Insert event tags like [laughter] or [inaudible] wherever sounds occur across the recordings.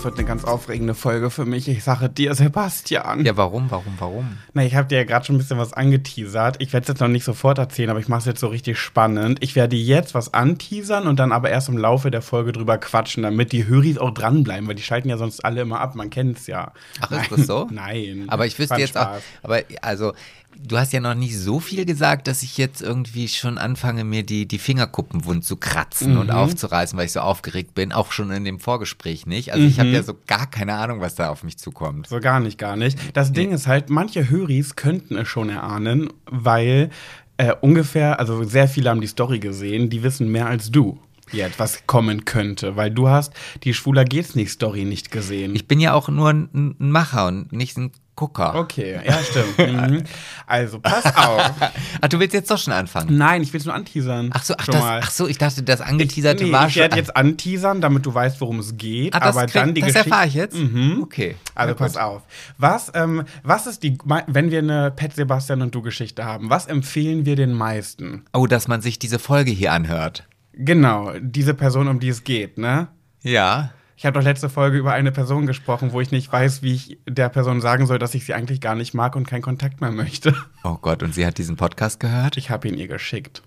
Das wird eine ganz aufregende Folge für mich. Ich sage dir, Sebastian. Ja, warum, warum, warum? Na, ich habe dir ja gerade schon ein bisschen was angeteasert. Ich werde es jetzt noch nicht sofort erzählen, aber ich mache es jetzt so richtig spannend. Ich werde jetzt was anteasern und dann aber erst im Laufe der Folge drüber quatschen, damit die Höris auch dranbleiben, weil die schalten ja sonst alle immer ab. Man kennt es ja. Ach, ist das so? [laughs] Nein. Aber ich wüsste jetzt auch, Spaß. aber also, du hast ja noch nicht so viel gesagt, dass ich jetzt irgendwie schon anfange, mir die, die Fingerkuppen wund zu kratzen Mhm. und aufzureißen, weil ich so aufgeregt bin. Auch schon in dem Vorgespräch nicht. Also, ich Mhm. habe ja so gar keine Ahnung, was da auf mich zukommt. So gar nicht, gar nicht. Das Ding ist halt, manche Höris könnten es schon erahnen, weil äh, ungefähr, also sehr viele haben die Story gesehen, die wissen mehr als du jetzt, was kommen könnte, weil du hast die Schwuler geht's nicht Story nicht gesehen. Ich bin ja auch nur ein, ein Macher und nicht ein Gucker. okay, ja, stimmt. [laughs] mhm. Also, pass auf. Ach, [laughs] du willst jetzt doch schon anfangen. Nein, ich will es nur anteasern. Ach so, ach, schon das, mal. ach so, ich dachte, das angeteaserte nee, war ich schon. werde jetzt anteasern, damit du weißt, worum es geht. ah, das, aber krieg, dann die das Geschichte. erfahre ich jetzt? Mhm. Okay. Also Na pass gut. auf. Was, ähm, was ist die, wenn wir eine Pet Sebastian und du Geschichte haben, was empfehlen wir den meisten? Oh, dass man sich diese Folge hier anhört. Genau, diese Person, um die es geht, ne? Ja. Ich habe doch letzte Folge über eine Person gesprochen, wo ich nicht weiß, wie ich der Person sagen soll, dass ich sie eigentlich gar nicht mag und keinen Kontakt mehr möchte. Oh Gott, und sie hat diesen Podcast gehört? Ich habe ihn ihr geschickt.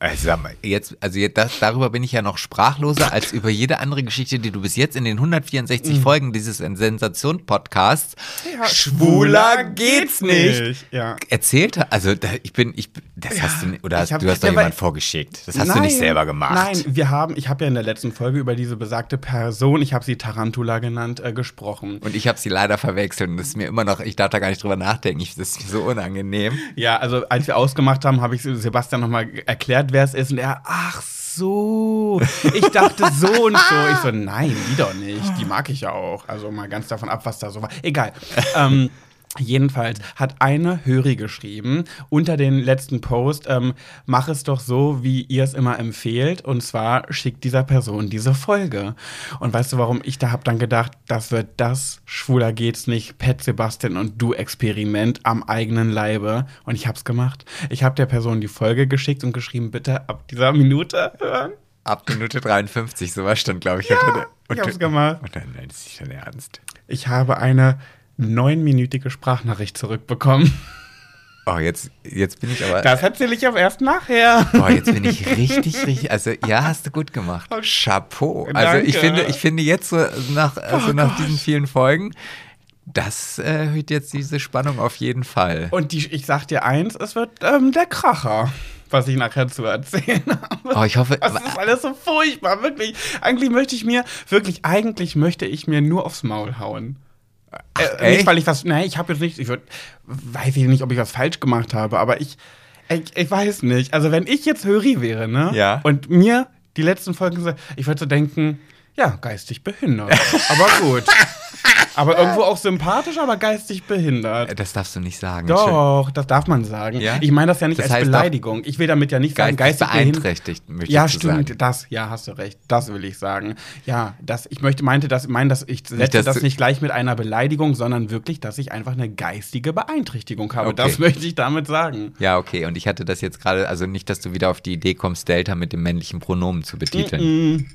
Also, sag mal, jetzt, also jetzt, das, darüber bin ich ja noch sprachloser als [laughs] über jede andere Geschichte, die du bis jetzt in den 164 Folgen dieses Sensation-Podcasts Ja. erzählt hast. Also da, ich bin, ich, das hast du, nicht- oder ich hab- du hast doch ja, jemand vorgeschickt. Das hast du nicht selber gemacht. Nein, wir haben, ich habe ja in der letzten Folge über diese besagte Person, ich habe sie Tarantula genannt, äh, gesprochen. Und ich habe sie leider verwechselt und das ist mir immer noch, ich darf da gar nicht drüber nachdenken. Ich, das ist mir so unangenehm. Ja, also als wir ausgemacht haben, habe ich Sebastian nochmal erklärt, wer es ist. Und er, ach so, ich dachte so und so. Ich so, nein, die doch nicht. Die mag ich ja auch. Also mal ganz davon ab, was da so war. Egal. ähm, Jedenfalls hat eine Höri geschrieben unter den letzten Post, ähm, mach es doch so, wie ihr es immer empfehlt. Und zwar schickt dieser Person diese Folge. Und weißt du, warum ich da hab dann gedacht, das wird das Schwuler geht's nicht, Pet Sebastian und du Experiment am eigenen Leibe. Und ich hab's gemacht. Ich habe der Person die Folge geschickt und geschrieben, bitte ab dieser Minute hören. Ab Minute 53, sowas stand, glaube ich. unter der- ich hab's gemacht. Und dann, nein, ist nicht dein Ernst. Ich habe eine neunminütige Sprachnachricht zurückbekommen. Oh, jetzt, jetzt bin ich aber. Das erzähle ich aber erst nachher. Boah, jetzt bin ich richtig, richtig. Also, ja, hast du gut gemacht. Chapeau. Also, ich Danke. finde, ich finde jetzt so nach, also Oh nach Gott. diesen vielen Folgen, das äh, erhöht jetzt diese Spannung auf jeden Fall. Und die, ich sag dir eins, es wird ähm, der Kracher, was ich nachher zu erzählen [laughs] habe. Oh, ich hoffe. Das ist alles so furchtbar, wirklich. Eigentlich möchte ich mir, wirklich, eigentlich möchte ich mir nur aufs Maul hauen. Äh, echt? nicht, weil ich was, nee, ich habe jetzt nicht, ich würd, weiß ich nicht, ob ich was falsch gemacht habe, aber ich, ich, ich weiß nicht. Also wenn ich jetzt Höri wäre, ne? Ja. Und mir die letzten Folgen, ich würde so denken, ja, geistig behindert. aber gut. Aber irgendwo auch sympathisch, aber geistig behindert. Das darfst du nicht sagen. Doch, das darf man sagen. Ja? Ich meine das ja nicht Das als heißt Beleidigung. Ich will damit ja nicht sagen, Geistig geistig beeinträchtigt, möchte Ja, stimmt, sagen. das, ja, hast du recht. Das will ich sagen. Ja, das, ich möchte, meinte das, meine, dass ich setze dass das nicht gleich mit einer Beleidigung, sondern wirklich, dass ich einfach eine geistige Beeinträchtigung habe. Okay. Das möchte ich damit sagen. Ja, okay. Und ich hatte das jetzt gerade, also nicht, dass du wieder auf die Idee kommst, Delta mit dem männlichen Pronomen zu betiteln. Mm.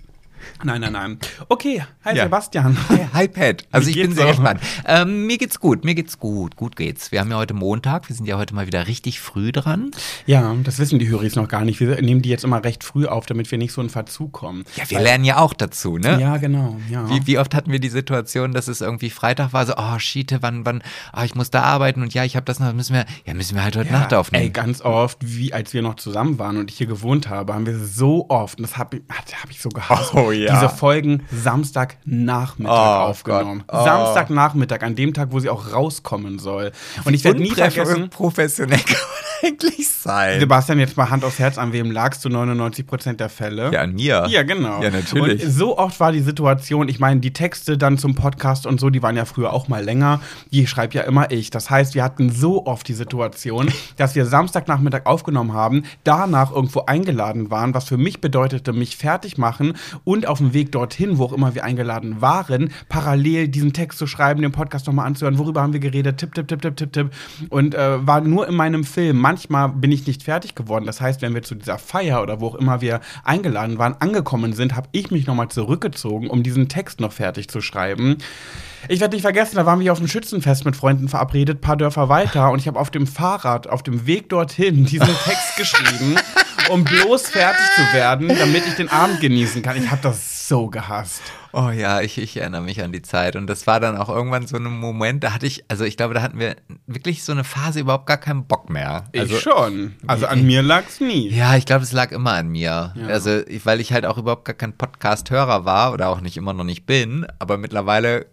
Nein, nein, nein. Okay, hi Ja. Sebastian. Hi Pat. Also ich bin sehr auch? gespannt. Ähm, mir geht's gut, mir geht's gut, gut geht's. Wir haben ja heute Montag, wir sind ja heute mal wieder richtig früh dran. Ja, das wissen die Höris noch gar nicht. Wir nehmen die jetzt immer recht früh auf, damit wir nicht so in Verzug kommen. Ja, wir lernen ja auch dazu, ne? Ja, genau. Ja. Wie, wie oft hatten wir die Situation, dass es irgendwie Freitag war, so, oh, Schiete, wann, wann, ah, ich muss da arbeiten und ja, ich habe das noch, müssen wir, ja, müssen wir halt heute Nacht aufnehmen. Ey, ganz oft, wie als wir noch zusammen waren und ich hier gewohnt habe, haben wir so oft, und das habe hab ich so gehasst, Oh, ja. diese Folgen Samstagnachmittag Oh, aufgenommen. Oh. Samstagnachmittag, an dem Tag, wo sie auch rauskommen soll. Und ich werde nie vergessen, professionell [laughs] kann man eigentlich sein. Sebastian, jetzt mal Hand aufs Herz, an wem lagst du 99 Prozent der Fälle? Ja, an mir. Ja, genau. Ja, natürlich. Und so oft war die Situation, ich meine, die Texte dann zum Podcast und so, die waren ja früher auch mal länger. Die schreibe ja immer ich. Das heißt, wir hatten so oft die Situation, [laughs] dass wir Samstagnachmittag aufgenommen haben, danach irgendwo eingeladen waren, was für mich bedeutete, mich fertig machen und auf dem Weg dorthin, wo auch immer wir eingeladen waren, parallel diesen Text zu schreiben, den Podcast nochmal anzuhören, worüber haben wir geredet, tipp, tipp, tipp, tipp, tipp, tipp. Und äh, war nur in meinem Film. Manchmal bin ich nicht fertig geworden. Das heißt, wenn wir zu dieser Feier oder wo auch immer wir eingeladen waren, angekommen sind, habe ich mich nochmal zurückgezogen, um diesen Text noch fertig zu schreiben. Ich werde nicht vergessen, da waren wir auf dem Schützenfest mit Freunden verabredet, paar Dörfer weiter, und ich habe auf dem Fahrrad, auf dem Weg dorthin, diesen Text geschrieben, um bloß fertig zu werden, damit ich den Abend genießen kann. Ich habe das so gehasst. Oh ja, ich, ich erinnere mich an die Zeit. Und das war dann auch irgendwann so ein Moment, da hatte ich, also ich glaube, da hatten wir wirklich so eine Phase überhaupt gar keinen Bock mehr. Also, ich schon. Also an mir lag's nie. Ja, ich glaube, es lag immer an mir. Ja. Also, ich, weil ich halt auch überhaupt gar kein Podcast-Hörer war oder auch nicht immer noch nicht bin, aber mittlerweile,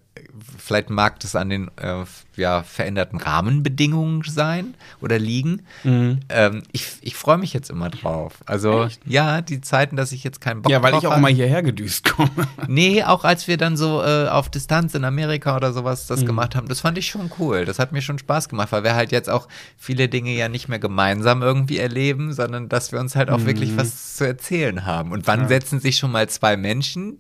vielleicht mag das an den äh, ja, veränderten Rahmenbedingungen sein oder liegen. Mhm. Ähm, ich ich freue mich jetzt immer drauf. Also, Echt? ja, die Zeiten, dass ich jetzt keinen Bock Ja, weil ich auch hatte. mal hierher gedüst komme. [laughs] Nee, auch als wir dann so äh, auf Distanz in Amerika oder sowas Mhm. das gemacht haben, das fand ich schon cool. Das hat mir schon Spaß gemacht, weil wir halt jetzt auch viele Dinge ja nicht mehr gemeinsam irgendwie erleben, sondern dass wir uns halt auch wirklich was zu erzählen haben. Und wann Mhm. Ja. setzen sich schon mal zwei Menschen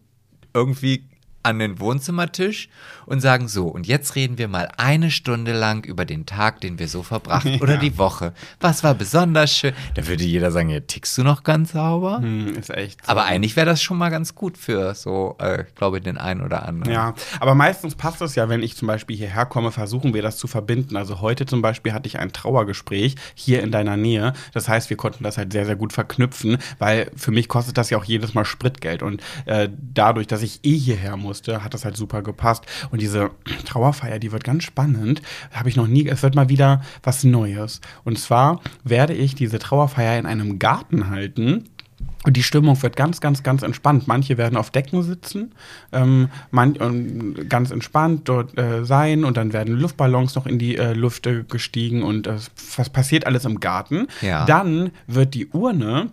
irgendwie an den Wohnzimmertisch und sagen so, und jetzt reden wir mal eine Stunde lang über den Tag, den wir so verbracht [laughs] oder die Woche. Was war besonders schön? Da würde jeder sagen, ja, tickst du noch ganz sauber? Hm, ist echt. so. Aber eigentlich wäre das schon mal ganz gut für so, äh, glaube ich, den einen oder anderen. Ja, aber meistens passt es ja, wenn ich zum Beispiel hierher komme, versuchen wir das zu verbinden. Also heute zum Beispiel hatte ich ein Trauergespräch hier in deiner Nähe. Das heißt, wir konnten das halt sehr, sehr gut verknüpfen, weil für mich kostet das ja auch jedes Mal Spritgeld. Und äh, dadurch, dass ich eh hierher musste, hat das halt super gepasst. Und diese Trauerfeier, die wird ganz spannend. Habe ich noch nie, es wird mal wieder was Neues. Und zwar werde ich diese Trauerfeier in einem Garten halten. Und die Stimmung wird ganz, ganz, ganz entspannt. Manche werden auf Decken sitzen, ähm, man, ähm, ganz entspannt dort äh, sein und dann werden Luftballons noch in die äh, Luft äh, gestiegen und äh, was passiert alles im Garten. Ja. Dann wird die Urne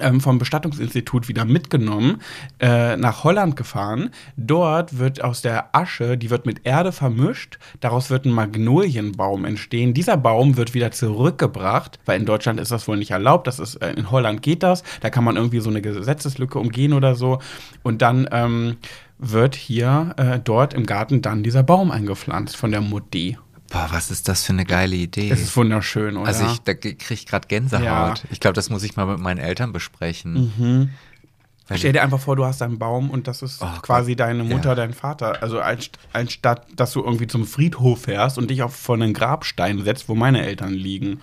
ähm, vom Bestattungsinstitut wieder mitgenommen, äh, nach Holland gefahren. Dort wird aus der Asche, die wird mit Erde vermischt, daraus wird ein Magnolienbaum entstehen. Dieser Baum wird wieder zurückgebracht, weil in Deutschland ist das wohl nicht erlaubt. Das ist, äh, in Holland geht das. Da kann man irgendwie so eine Gesetzeslücke umgehen oder so. Und dann ähm, wird hier, äh, dort im Garten dann dieser Baum eingepflanzt von der Mutti. Boah, was ist das für eine geile Idee? Es ist wunderschön, oder? also ich, da kriege ich gerade Gänsehaut. Ja. Ich glaube, das muss ich mal mit meinen Eltern besprechen. Mhm. Stell dir einfach vor, du hast einen Baum und das ist Oh, quasi Gott. deine Mutter, Ja. dein Vater. Also als- anstatt, dass du irgendwie zum Friedhof fährst und dich auf vor einen Grabstein setzt, wo meine Eltern liegen.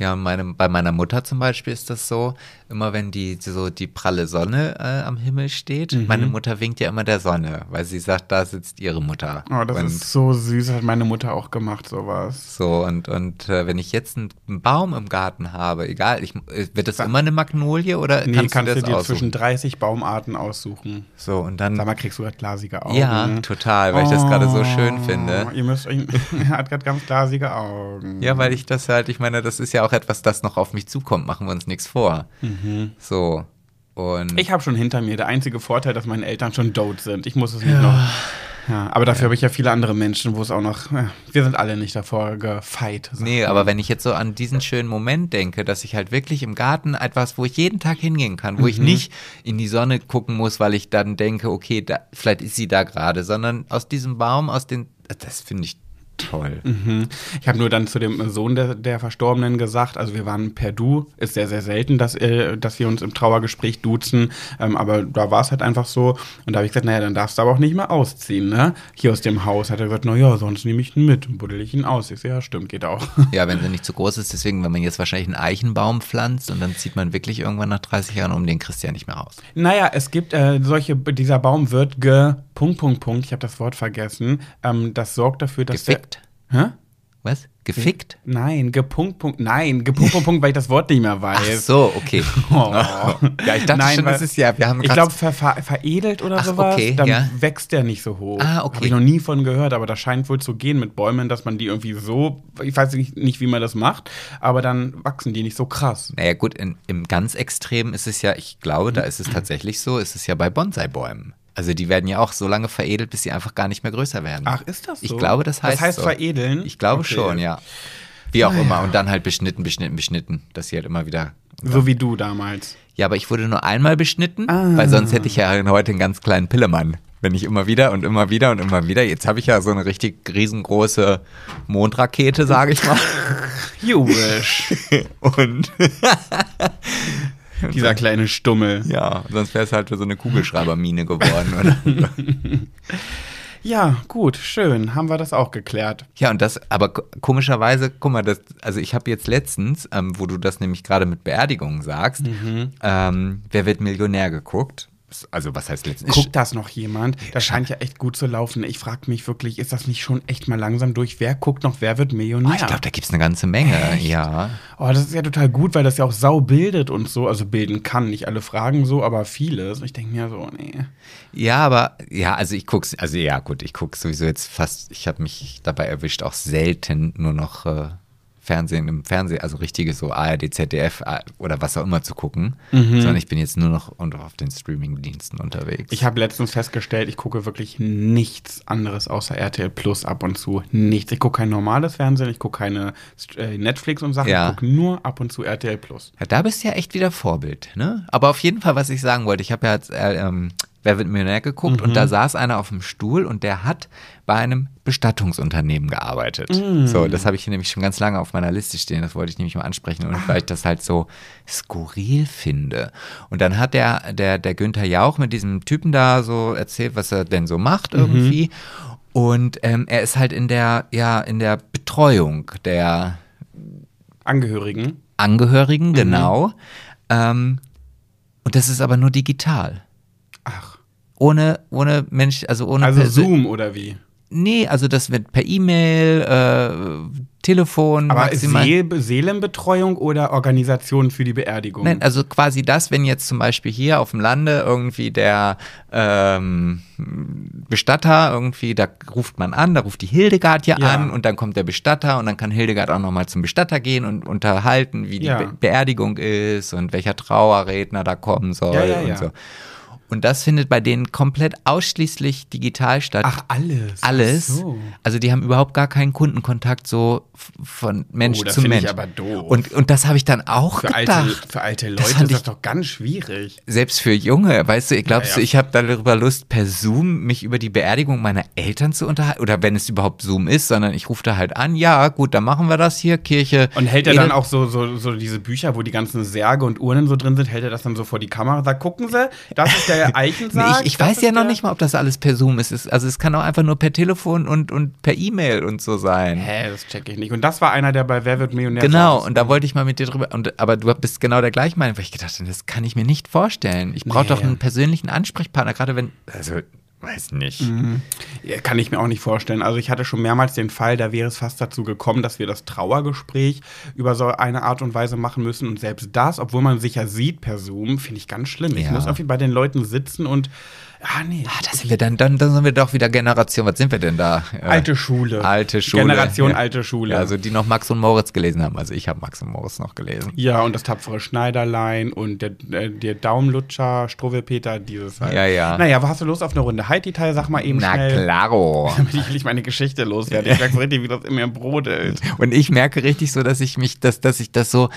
Ja, meine, bei meiner Mutter zum Beispiel ist das so, immer wenn die so die pralle Sonne äh, am Himmel steht, Mhm. meine Mutter winkt ja immer der Sonne, weil sie sagt, da sitzt ihre Mutter. Oh, das und ist so süß, hat meine Mutter auch gemacht, sowas. so und und äh, wenn ich jetzt einen, einen Baum im Garten habe, egal, ich, äh, wird das immer eine Magnolie oder Nee, kannst, kannst, du du das dir aussuchen? zwischen 30 Baumarten aussuchen. So und dann Sag mal, kriegst du gerade glasige Augen? ja, total, weil ich das gerade so schön Oh, finde. Ihr müsst er [laughs] hat gerade ganz glasige Augen. Ja, weil ich das halt, ich meine, das ist ja auch etwas, das noch auf mich zukommt, machen wir uns nichts vor. So. Und Mhm. Ich habe schon hinter mir. Der einzige Vorteil, dass meine Eltern schon tot sind. Ich muss es nicht noch. Ja, aber dafür habe ich ja viele andere Menschen, wo es auch noch. Ja, wir sind alle nicht davor gefeit. Nee, man. aber wenn ich jetzt so an diesen schönen Moment denke, dass ich halt wirklich im Garten etwas, wo ich jeden Tag hingehen kann, wo ich Mhm. nicht in die Sonne gucken muss, weil ich dann denke, okay, da, vielleicht ist sie da gerade, sondern aus diesem Baum, aus den, das finde ich toll. Mhm. Ich habe nur dann zu dem Sohn der, der Verstorbenen gesagt, also wir waren per Du, ist sehr, sehr selten, dass, äh, dass wir uns im Trauergespräch duzen, ähm, aber da war es halt einfach so. Und da habe ich gesagt, naja, dann darfst du aber auch nicht mehr ausziehen, ne? Hier aus dem Haus. Hat er gesagt, naja, sonst nehme ich ihn mit und buddel ich ihn aus. Ich so, ja, stimmt, geht auch. Ja, wenn sie nicht zu groß ist, deswegen, wenn man jetzt wahrscheinlich einen Eichenbaum pflanzt und dann zieht man wirklich irgendwann nach 30 Jahren um, den kriegst du ja nicht mehr raus. Naja, es gibt äh, solche, dieser Baum wird ge, Punkt, Punkt, Punkt, ich habe das Wort vergessen. Ähm, das sorgt dafür, dass Gefickt? Der, hä? Was? Gefickt? Nein, gepunkt, Punkt, nein, gepunkt, Punkt, Punkt, weil ich das Wort nicht mehr weiß. Ach so, okay. [laughs] Oh. [laughs] Ja, ich dachte Nein, schon, weil- das ist ja, wir haben Ich glaube, ver ver veredelt oder Ach, sowas, okay, dann ja. wächst der nicht so hoch. Ah, okay. Habe ich noch nie von gehört, aber das scheint wohl zu gehen mit Bäumen, dass man die irgendwie so, ich weiß nicht, nicht wie man das macht, aber dann wachsen die nicht so krass. Naja, gut, in, im ganz Extrem ist es ja, ich glaube, da ist es tatsächlich so, ist es ja bei Bonsai-Bäumen. Also die werden ja auch so lange veredelt, bis sie einfach gar nicht mehr größer werden. Ach, ist das so? Ich glaube, das heißt Das heißt so. veredeln? Ich glaube Okay. schon, ja. Wie auch Ah, immer. ja. Und dann halt beschnitten, beschnitten, beschnitten, dass sie halt immer wieder So wie du damals. Ja, aber ich wurde nur einmal beschnitten, Ah. weil sonst hätte ich ja heute einen ganz kleinen Pillemann. Wenn ich immer wieder und immer wieder und immer wieder. Jetzt habe ich ja so eine richtig riesengroße Mondrakete, sage ich mal. [laughs] Jubisch. [laughs] Und Dieser kleine Stummel. ja, sonst wäre es halt so eine Kugelschreibermine geworden. Oder? [laughs] Ja, gut, schön. Haben wir das auch geklärt. Ja, und das, aber ko- komischerweise, guck mal, das, also ich habe jetzt letztens, ähm, wo du das nämlich gerade mit Beerdigungen sagst, ähm, Wer wird Millionär geguckt? Also was heißt letztens? Guckt das noch jemand? Das scheint ja echt gut zu laufen. Ich frage mich wirklich, ist das nicht schon echt mal langsam durch? Wer guckt noch, wer wird Millionär? Oh, ich glaube, da gibt es eine ganze Menge, ja. Oh, das ist ja total gut, weil das ja auch sau bildet und so. Also bilden kann, nicht alle Fragen so, aber vieles. Ich denke mir so, nee. Ja, aber ja, also ich guck's, also ja, gut, ich gucke sowieso jetzt fast, ich habe mich dabei erwischt, auch selten nur noch äh, Fernsehen im Fernsehen, also richtige so ARD, ZDF oder was auch immer zu gucken, sondern ich bin jetzt nur noch auf den Streaming-Diensten unterwegs. Ich habe letztens festgestellt, ich gucke wirklich nichts anderes außer RTL Plus ab und zu. Nichts. Ich gucke kein normales Fernsehen, ich gucke keine äh, Netflix und Sachen. Ja. Ich gucke nur ab und zu RTL Plus. Ja, da bist du ja echt wieder Vorbild, ne? Aber auf jeden Fall, was ich sagen wollte, ich habe ja jetzt äh, ähm, Wer wird Millionär geguckt und da saß einer auf dem Stuhl und der hat bei einem Bestattungsunternehmen gearbeitet. So, das habe ich hier nämlich schon ganz lange auf meiner Liste stehen, das wollte ich nämlich mal ansprechen und weil ich das halt so skurril finde. Und dann hat der, der, der Günther Jauch mit diesem Typen da so erzählt, was er denn so macht irgendwie. Und ähm, er ist halt in der, ja, in der Betreuung der Angehörigen. Angehörigen, Mhm. genau. Ähm, und das ist aber nur digital. Ohne, ohne Mensch, also ohne Also Zoom oder wie? Nee, also das wird per E-Mail, äh, Telefon, Aber maximal. Seel Seelenbetreuung oder Organisation für die Beerdigung? Nein, also quasi das, wenn jetzt zum Beispiel hier auf dem Lande irgendwie der ähm, Bestatter irgendwie, da ruft man an, da ruft die Hildegard ja, Ja. an und dann kommt der Bestatter und dann kann Hildegard auch nochmal zum Bestatter gehen und unterhalten, wie die Ja. Be Beerdigung ist und welcher Trauerredner da kommen soll Ja, ja, und ja. so. Und das findet bei denen komplett ausschließlich digital statt. Ach, alles. alles. So. Also die haben überhaupt gar keinen Kundenkontakt so von Mensch Oh, das zu finde ich Mensch. aber doof. Und, und das habe ich dann auch Für gedacht. alte, für alte Das Leute fand ist ich- das doch ganz schwierig. selbst für Junge, weißt du, glaubst Ja, du, ja. ich habe darüber Lust, per Zoom mich über die Beerdigung meiner Eltern zu unterhalten? Oder wenn es überhaupt Zoom ist, sondern ich rufe da halt an, ja, gut, dann machen wir das hier, Kirche. Und hält er dann auch so, so, so diese Bücher, wo die ganzen Särge und Urnen so drin sind, hält er das dann so vor die Kamera sagt, gucken Sie, das ist der [laughs] Nee, Eichensarg. ich ich das weiß ja noch nicht mal, ob das alles per Zoom ist. Es- Also es kann auch einfach nur per Telefon und, und per E-Mail und so sein. Hä, das check ich nicht. Und das war einer, der bei Wer wird Millionär Genau, und da wollte ich mal mit dir drüber, und, aber du bist genau der gleichen Meinung, weil ich gedacht habe, das kann ich mir nicht vorstellen. Ich brauche Nee. doch einen persönlichen Ansprechpartner, gerade wenn, also, weiß nicht. Ja, Kann ich mir auch nicht vorstellen. Also ich hatte schon mehrmals den Fall, da wäre es fast dazu gekommen, dass wir das Trauergespräch über so eine Art und Weise machen müssen. Und selbst das, obwohl man sich ja sieht per Zoom, finde ich ganz schlimm. Ich Ja. muss irgendwie bei den Leuten sitzen und, ah nee, Ah, da sind wir dann, dann, dann sind wir doch wieder Generation, was sind wir denn da? Äh, alte Schule. Alte Schule. Generation ja. alte Schule. Ja, also die noch Max und Moritz gelesen haben. Also ich habe Max und Moritz noch gelesen. Ja, und das tapfere Schneiderlein und der, äh, der Daumenlutscher, Struwwelpeter, dieses halt. Ja, ja. Naja, wo hast du Lust auf eine Runde Heidi-Teil? Sag mal eben Na schnell. klaro. [laughs] Damit ich nicht meine Geschichte loswerde. Ich merke richtig, wie das in mir brodelt. Und ich merke richtig so, dass ich mich, dass, dass ich das so,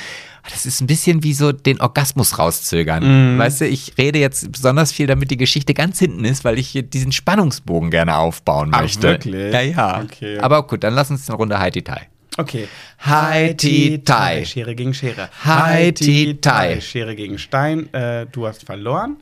das ist ein bisschen wie so den Orgasmus rauszögern. Mhm. Weißt du, ich rede jetzt besonders viel, damit die Geschichte ganz hinten ist, weil ich hier diesen Spannungsbogen gerne aufbauen Ach, möchte. wirklich? Ja, ja. Okay. Aber gut, dann lass uns eine Runde Heidi Tai. Okay. Heidi-Tai. Schere gegen Schere. Heidi-Tai. Schere gegen Stein. Äh, du hast verloren.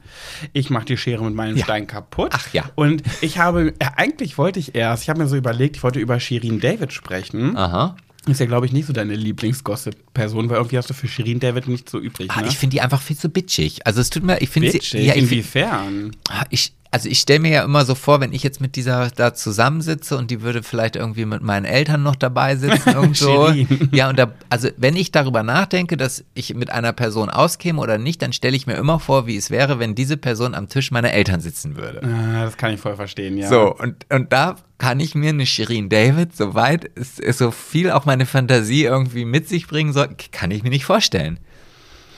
Ich mache die Schere mit meinem Ja. Stein kaputt. Ach ja. Und ich habe, äh, eigentlich wollte ich erst, ich habe mir so überlegt, ich wollte über Shirin David sprechen. Aha. Ist ja, glaube ich, nicht so deine Lieblingsgossip-Person, weil irgendwie hast du für Shirin David nicht so übrig. Ah, ne? ich finde die einfach viel zu bitchig. Also es tut mir, ich finde sie, ja, ich, find- Inwiefern? Ah, ich, also ich stelle mir ja immer so vor, wenn ich jetzt mit dieser da zusammensitze und die würde vielleicht irgendwie mit meinen Eltern noch dabei sitzen [laughs] irgendwo. Ja, und da, also wenn ich darüber nachdenke, dass ich mit einer Person auskäme oder nicht, dann stelle ich mir immer vor, wie es wäre, wenn diese Person am Tisch meiner Eltern sitzen würde. Ah, das kann ich voll verstehen, ja. So, und, und da kann ich mir eine Shirin David, soweit es, es so viel auch meine Fantasie irgendwie mit sich bringen soll, kann ich mir nicht vorstellen.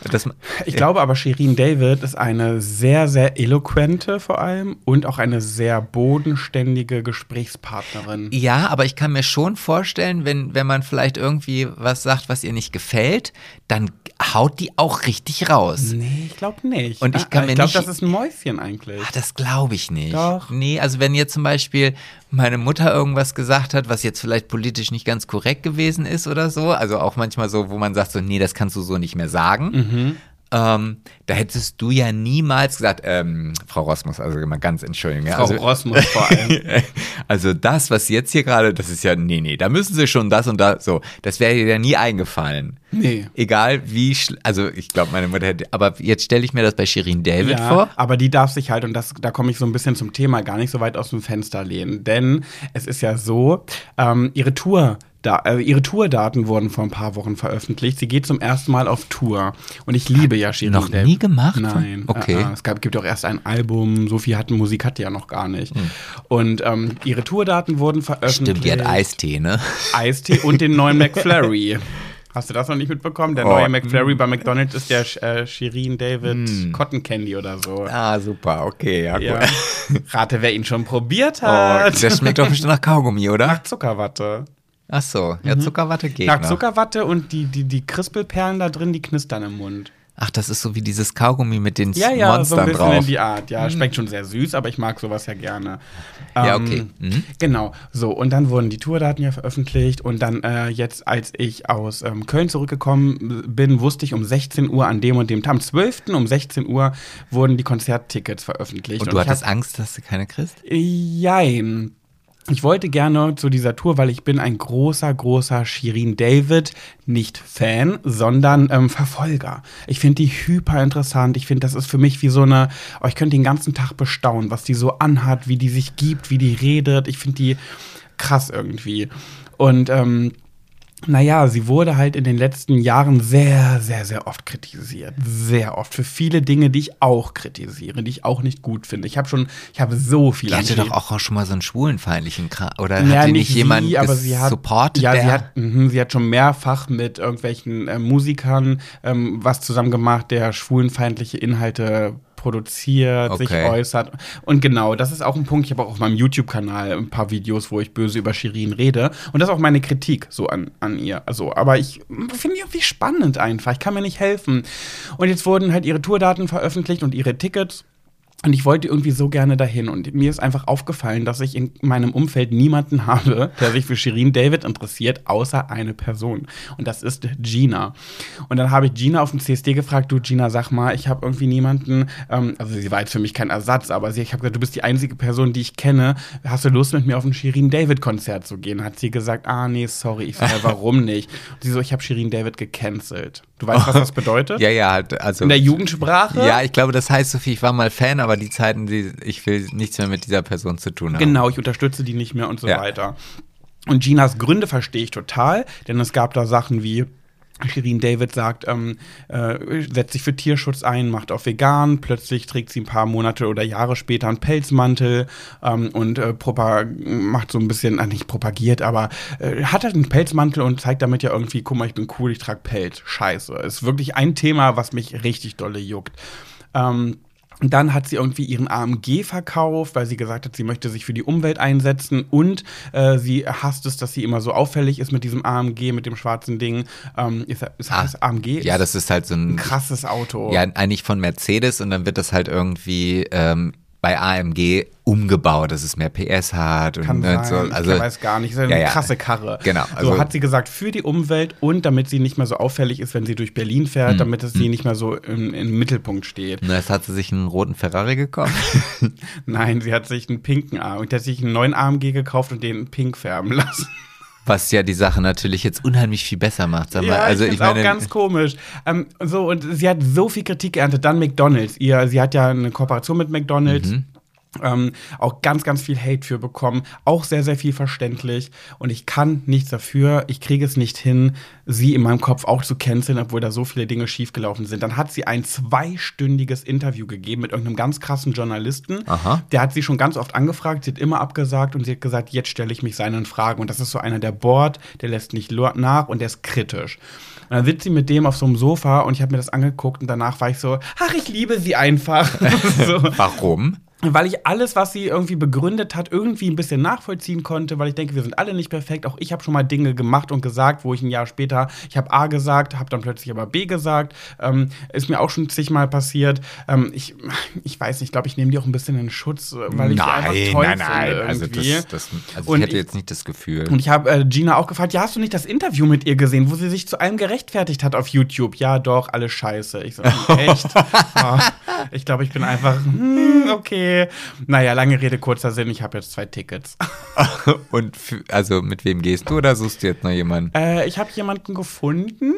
Das, Ich glaube aber, Shirin David ist eine sehr, sehr eloquente vor allem und auch eine sehr bodenständige Gesprächspartnerin. Ja, aber ich kann mir schon vorstellen, wenn, wenn man vielleicht irgendwie was sagt, was ihr nicht gefällt, dann haut die auch richtig raus. Nee, ich glaube nicht. Und ich kann Ah, mir ich glaube, das ist ein Mäuschen eigentlich. Ah, das glaube ich nicht. Doch. Nee, also wenn jetzt zum Beispiel meine Mutter irgendwas gesagt hat, was jetzt vielleicht politisch nicht ganz korrekt gewesen ist oder so, also auch manchmal so, wo man sagt so, nee, das kannst du so nicht mehr sagen. Mhm. Ähm, da hättest du ja niemals gesagt, ähm, Frau Rosmus, also mal ganz entschuldigen. Frau also, Rossmus vor allem. [laughs] also das, was jetzt hier gerade, das ist ja, nee, nee, da müssen sie schon das und das, so, das wäre dir ja nie eingefallen. Nee. Egal wie, also ich glaube, meine Mutter hätte, aber jetzt stelle ich mir das bei Shirin David ja, vor. aber die darf sich halt, und das, da komme ich so ein bisschen zum Thema, gar nicht so weit aus dem Fenster lehnen. Denn es ist ja so, ähm, ihre Tour. Da, äh, ihre Tourdaten wurden vor ein paar Wochen veröffentlicht. Sie geht zum ersten Mal auf Tour. Und ich liebe ja Shirin Noch David. nie gemacht? Nein. Okay. Äh, äh, es gab, gibt auch erst ein Album. So viel hat Musik hat die ja noch gar nicht. Und ähm, ihre Tourdaten wurden veröffentlicht. Hm. Stimmt, die hat Eistee, ne? Eistee und den neuen [laughs] McFlurry. Hast du das noch nicht mitbekommen? Der Oh. neue McFlurry bei McDonald's ist der äh, Shirin David Cotton Candy oder so. Ah, super, okay, ja, Ja. gut. [laughs] Rate, wer ihn schon probiert Oh, hat. das schmeckt doch bestimmt nach Kaugummi, oder? Nach Zuckerwatte. Ach so, ja, Zuckerwatte geht Nach noch. Zuckerwatte und die, die, die Krispelperlen da drin, die knistern im Mund. Ach, das ist so wie dieses Kaugummi mit den Ja, ja, so ein Monstern bisschen drauf. in die Art. Ja, schmeckt schon sehr süß, aber ich mag sowas ja gerne. Ja, Ähm, okay. Mhm. Genau. So, und dann wurden die Tourdaten ja veröffentlicht. Und dann äh, jetzt, als ich aus ähm, Köln zurückgekommen bin, wusste ich um 16 Uhr an dem und dem Tag, am 12. um 16 Uhr wurden die Konzerttickets veröffentlicht. Und du ich hattest hab- Angst, dass du keine kriegst? Jein. Ich wollte gerne zu dieser Tour, weil ich bin ein großer, großer Shirin David, nicht Fan, sondern ähm, Verfolger. Ich finde die hyper interessant. Ich finde, das ist für mich wie so eine, oh, ich könnte den ganzen Tag bestaunen, was die so anhat, wie die sich gibt, wie die redet. Ich finde die krass irgendwie. Und ähm, naja, sie wurde halt in den letzten Jahren sehr, sehr, sehr oft kritisiert. Sehr oft. Für viele Dinge, die ich auch kritisiere, die ich auch nicht gut finde. Ich habe schon, ich habe so viel Die an hatte doch auch schon mal so einen schwulenfeindlichen Kram. Oder ja, hat die nicht jemand sie, aber sie hat, supportet? ja, sie der? hat, mh, sie hat schon mehrfach mit irgendwelchen äh, Musikern ähm, was zusammen gemacht, der schwulenfeindliche Inhalte produziert, sich Okay. äußert. Und genau, das ist auch ein Punkt. Ich habe auch auf meinem YouTube-Kanal ein paar Videos, wo ich böse über Shirin rede. Und das ist auch meine Kritik so an, an ihr. Also, aber ich finde die irgendwie spannend einfach. Ich kann mir nicht helfen. Und jetzt wurden halt ihre Tourdaten veröffentlicht und ihre Tickets. Und ich wollte irgendwie so gerne dahin. Und mir ist einfach aufgefallen, dass ich in meinem Umfeld niemanden habe, der sich für Shirin David interessiert, außer eine Person. Und das ist Gina. Und dann habe ich Gina auf dem CSD gefragt, du Gina, sag mal, ich habe irgendwie niemanden, ähm, also sie war jetzt für mich kein Ersatz, aber sie, ich habe gesagt, du bist die einzige Person, die ich kenne. Hast du Lust, mit mir auf ein Shirin David Konzert zu gehen? Hat sie gesagt, ah nee, sorry. Ich sage, warum nicht? Und sie so, ich habe Shirin David gecancelt. Du weißt, was das [laughs] bedeutet? Ja, ja, halt, also. In der Jugendsprache? Ja, ich glaube, das heißt, Sophie, ich war mal Fan, aber die Zeiten, die, ich will nichts mehr mit dieser Person zu tun haben. Genau, ich unterstütze die nicht mehr und so Ja. weiter. Und Ginas Gründe verstehe ich total, denn es gab da Sachen wie Shirin David sagt, ähm, äh, setzt sich für Tierschutz ein, macht auf vegan, plötzlich trägt sie ein paar Monate oder Jahre später einen Pelzmantel ähm, und äh, macht so ein bisschen, äh, nicht propagiert, aber äh, hat halt einen Pelzmantel und zeigt damit ja irgendwie, guck mal, ich bin cool, ich trage Pelz. Scheiße. Ist wirklich ein Thema, was mich richtig dolle juckt. Ähm, und dann hat sie irgendwie ihren AMG verkauft, weil sie gesagt hat, sie möchte sich für die Umwelt einsetzen und äh, sie hasst es, dass sie immer so auffällig ist mit diesem AMG, mit dem schwarzen Ding. Ähm, ist, ist Ah, das AMG? Ja, das ist halt so ein. ein krasses Auto. Ja, eigentlich von Mercedes und dann wird das halt irgendwie ähm, bei AMG umgebaut, dass es mehr PS hat und Kann ne, sein, so. Also, ich weiß gar nicht. Das ist eine Ja, krasse Karre. Genau, also- so hat sie gesagt, für die Umwelt und damit sie nicht mehr so auffällig ist, wenn sie durch Berlin fährt, Hm, damit es sie nicht mehr so im, im Mittelpunkt steht. na, jetzt hat sie sich einen roten Ferrari gekauft. [laughs] Nein, sie hat sich einen pinken AMG, hat sich einen neuen AMG gekauft und den pink färben lassen. Was ja die Sache natürlich jetzt unheimlich viel besser macht. Sag mal. Ja, also ich, ich meine, auch ganz komisch. Ähm, so, und sie hat so viel Kritik geerntet. Dann McDonalds. Ihr, sie hat ja eine Kooperation mit McDonalds. Mhm. Ähm, auch ganz, ganz viel Hate für bekommen. Auch sehr, sehr viel verständlich. Und ich kann nichts dafür. Ich kriege es nicht hin, sie in meinem Kopf auch zu canceln, obwohl da so viele Dinge schiefgelaufen sind. Dann hat sie ein zweistündiges Interview gegeben mit irgendeinem ganz krassen Journalisten. Aha. Der hat sie schon ganz oft angefragt, sie hat immer abgesagt und sie hat gesagt, jetzt stelle ich mich seinen Fragen. Und das ist so einer, der bohrt, der lässt nicht nach und der ist kritisch. Und dann sitzt sie mit dem auf so einem Sofa und ich habe mir das angeguckt und danach war ich so, ach, ich liebe sie einfach. [laughs] so. warum? Weil ich alles, was sie irgendwie begründet hat, irgendwie ein bisschen nachvollziehen konnte, weil ich denke, wir sind alle nicht perfekt. Auch ich habe schon mal Dinge gemacht und gesagt, wo ich ein Jahr später, ich habe A gesagt, habe dann plötzlich aber B gesagt. Ähm, ist mir auch schon zigmal passiert. Ähm, ich, ich weiß nicht, ich glaube, ich nehme die auch ein bisschen in Schutz, weil ich sie einfach toll nein, nein. finde Also, das, das, also Und ich hätte jetzt nicht das Gefühl. Und ich habe äh, Gina auch gefragt, ja, hast du nicht das Interview mit ihr gesehen, wo sie sich zu allem gerechtfertigt hat auf YouTube? Ja, doch, alles scheiße. Ich so, hm, [laughs] echt? Ja, ich glaube, ich bin einfach, hm, okay. Naja, lange Rede, kurzer Sinn, ich habe jetzt zwei Tickets. [laughs] Und also mit wem gehst du oder suchst du jetzt noch jemanden? Äh, ich habe jemanden gefunden,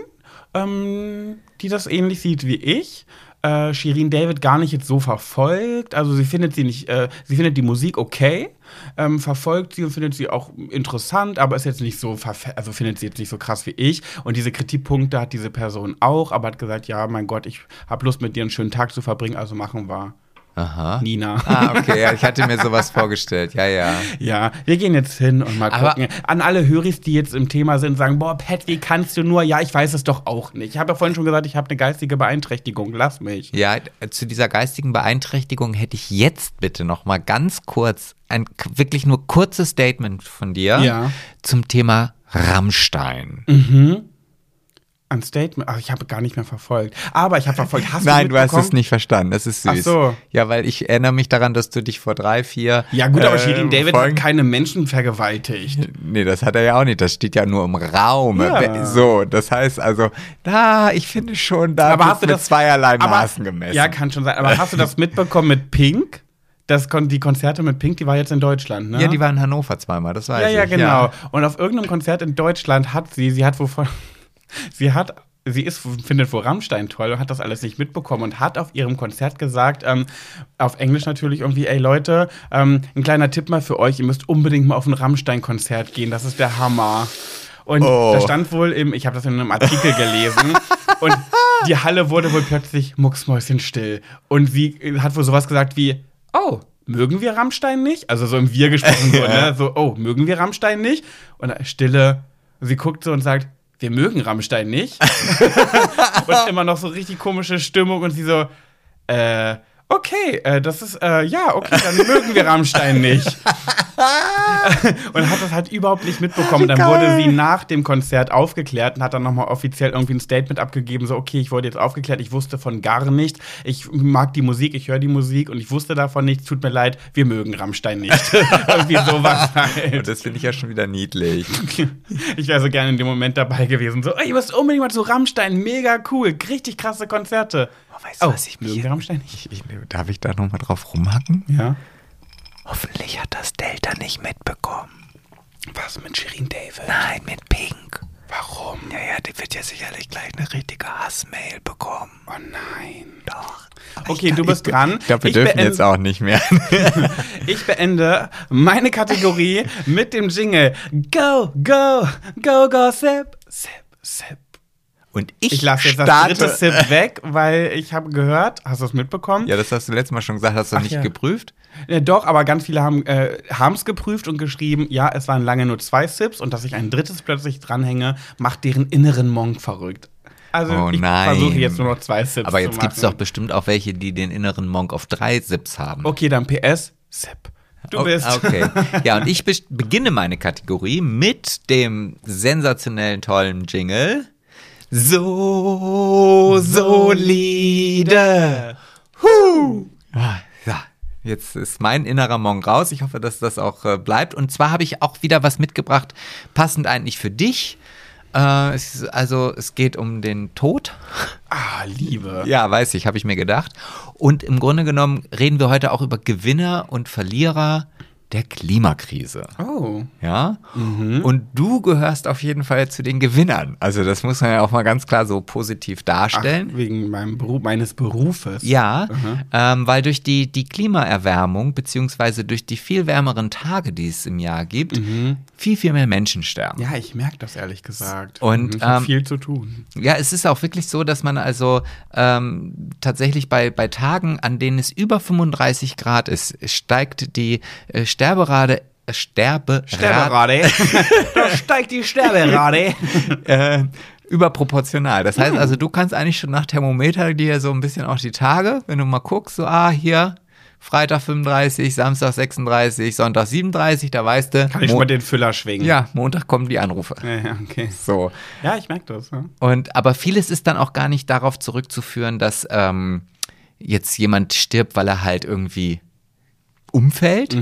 ähm, die das ähnlich sieht wie ich. Äh, Shirin David gar nicht jetzt so verfolgt. Also sie findet sie nicht, äh, sie findet die Musik okay, ähm, verfolgt sie und findet sie auch interessant, aber ist jetzt nicht so, also findet sie jetzt nicht so krass wie ich. Und diese Kritikpunkte hat diese Person auch, aber hat gesagt, ja, mein Gott, ich habe Lust mit dir einen schönen Tag zu verbringen, also machen wir. Aha. Nina. Ah, okay, ja, ich hatte mir sowas [laughs] vorgestellt. Ja, ja. Ja, wir gehen jetzt hin und mal Aber- gucken. An alle Höris, die jetzt im Thema sind, sagen, boah, Pat, wie kannst du nur? Ja, ich weiß es doch auch nicht. Ich habe ja vorhin schon gesagt, ich habe eine geistige Beeinträchtigung. Lass mich. Ja, zu dieser geistigen Beeinträchtigung hätte ich jetzt bitte noch mal ganz kurz ein wirklich nur kurzes Statement von dir Ja. zum Thema Rammstein. Ein Statement. Ach, ich habe gar nicht mehr verfolgt. Aber ich habe verfolgt. Hast Nein, du du hast es nicht verstanden. Das ist süß. Ach so. Ja, weil ich erinnere mich daran, dass du dich vor drei, vier. Ja, gut, aber äh, Shirin David Folgen- hat keine Menschen vergewaltigt. [laughs] Nee, das hat er ja auch nicht. Das steht ja nur im Raum. Ja. So, das heißt also, da, ich finde schon, da Aber hast du das zweierlei aber- Maßen gemessen. Ja, kann schon sein. Aber hast du das mitbekommen mit Pink? Das kon die Konzerte mit Pink, die war jetzt in Deutschland, ne? Ja, die war in Hannover zweimal, das weiß Ja, ich. ja, genau. Und auf irgendeinem Konzert in Deutschland hat sie, sie hat wovon, sie hat, sie ist, findet wohl Rammstein toll und hat das alles nicht mitbekommen und hat auf ihrem Konzert gesagt, ähm, auf Englisch natürlich irgendwie, ey Leute, ähm, ein kleiner Tipp mal für euch, ihr müsst unbedingt mal auf ein Rammstein-Konzert gehen, das ist der Hammer. Und Oh. da stand wohl im, ich habe das in einem Artikel gelesen, [laughs] und die Halle wurde wohl plötzlich mucksmäuschenstill. Und sie hat wohl sowas gesagt wie, oh, mögen wir Rammstein nicht? Also so im Wir gesprochen, so, [laughs] ne? So, oh, mögen wir Rammstein nicht? Und Stille, sie guckt so und sagt, wir mögen Rammstein nicht. [laughs] und immer noch so richtig komische Stimmung und sie so, äh, okay, äh, das ist, äh, ja, okay, dann mögen wir Rammstein nicht. [laughs] und hat das halt überhaupt nicht mitbekommen. Dann wurde sie nach dem Konzert aufgeklärt und hat dann nochmal offiziell irgendwie ein Statement abgegeben, so, okay, ich wurde jetzt aufgeklärt, ich wusste von gar nicht, ich mag die Musik, ich höre die Musik und ich wusste davon nichts, tut mir leid, wir mögen Rammstein nicht. [laughs] irgendwie sowas Und halt. das finde ich ja schon wieder niedlich. Ich wäre so gerne in dem Moment dabei gewesen, so, ey, ihr müsst unbedingt mal zu Rammstein, mega cool, richtig krasse Konzerte. Oh, weißt du, was ich mich- wir Rammstein? Ich, ich, darf ich da nochmal drauf rumhacken? Ja. Hoffentlich hat das Delta nicht mitbekommen. Was mit Shirin David? Nein, mit Pink. Warum? Ja, ja, die wird ja sicherlich gleich eine richtige Hassmail bekommen. Oh nein. Doch. Okay, du bist dran. Ich glaube, wir Ich dürfen jetzt auch nicht mehr. [laughs] Ich beende meine Kategorie mit dem Jingle Go, go, go, go, sip, sip, sip. Und ich, Ich lasse jetzt das dritte Sip weg, weil ich habe gehört, hast du es mitbekommen? Ja, das hast du letztes Mal schon gesagt, hast du Ach nicht ja. geprüft? Äh, doch, aber ganz viele haben äh, es geprüft und geschrieben, ja, es waren lange nur zwei Sips und dass ich ein drittes plötzlich dranhänge, macht deren inneren Monk verrückt. Also Oh ich nein. versuche jetzt nur noch zwei Sips Aber jetzt gibt es doch bestimmt auch welche, die den inneren Monk auf drei Sips haben. Okay, dann PS, Sip. Du Oh, bist. Okay. [laughs] Ja, und ich beginne meine Kategorie mit dem sensationellen, tollen Jingle. So solide. Huh. Ah, Ja, jetzt ist mein innerer Monk raus. Ich hoffe, dass das auch äh, bleibt. Und zwar habe ich auch wieder was mitgebracht, passend eigentlich für dich. Äh, es also es geht um den Tod. Ah, Liebe. Ja, weiß ich, habe ich mir gedacht. Und im Grunde genommen reden wir heute auch über Gewinner und Verlierer der Klimakrise. Oh. Ja? Und du gehörst auf jeden Fall zu den Gewinnern. Also das muss man ja auch mal ganz klar so positiv Ach, darstellen. wegen meinem Beruf, meines Berufes. Ja, ähm, weil durch die, die Klimaerwärmung, beziehungsweise durch die viel wärmeren Tage, die es im Jahr gibt, viel, viel mehr Menschen sterben. Ja, ich merke das ehrlich gesagt. Und, ich ähm, viel zu tun. Ja, es ist auch wirklich so, dass man also ähm, tatsächlich bei, bei Tagen, an denen es über 35 Grad ist, steigt die äh, Sterberate, äh, Sterbe Sterberate. [laughs] da steigt die Sterberate. [laughs] äh, überproportional. Das heißt also, du kannst eigentlich schon nach Thermometer dir so ein bisschen auch die Tage, wenn du mal guckst, so, ah, hier Freitag 35, Samstag 36, Sonntag 37, da weißt du. Kann ich schon mal den Füller schwingen? ja, Montag kommen die Anrufe. Ja, ja, okay. So. Ja, ich merke das. Ja. Und aber vieles ist dann auch gar nicht darauf zurückzuführen, dass ähm, jetzt jemand stirbt, weil er halt irgendwie umfällt,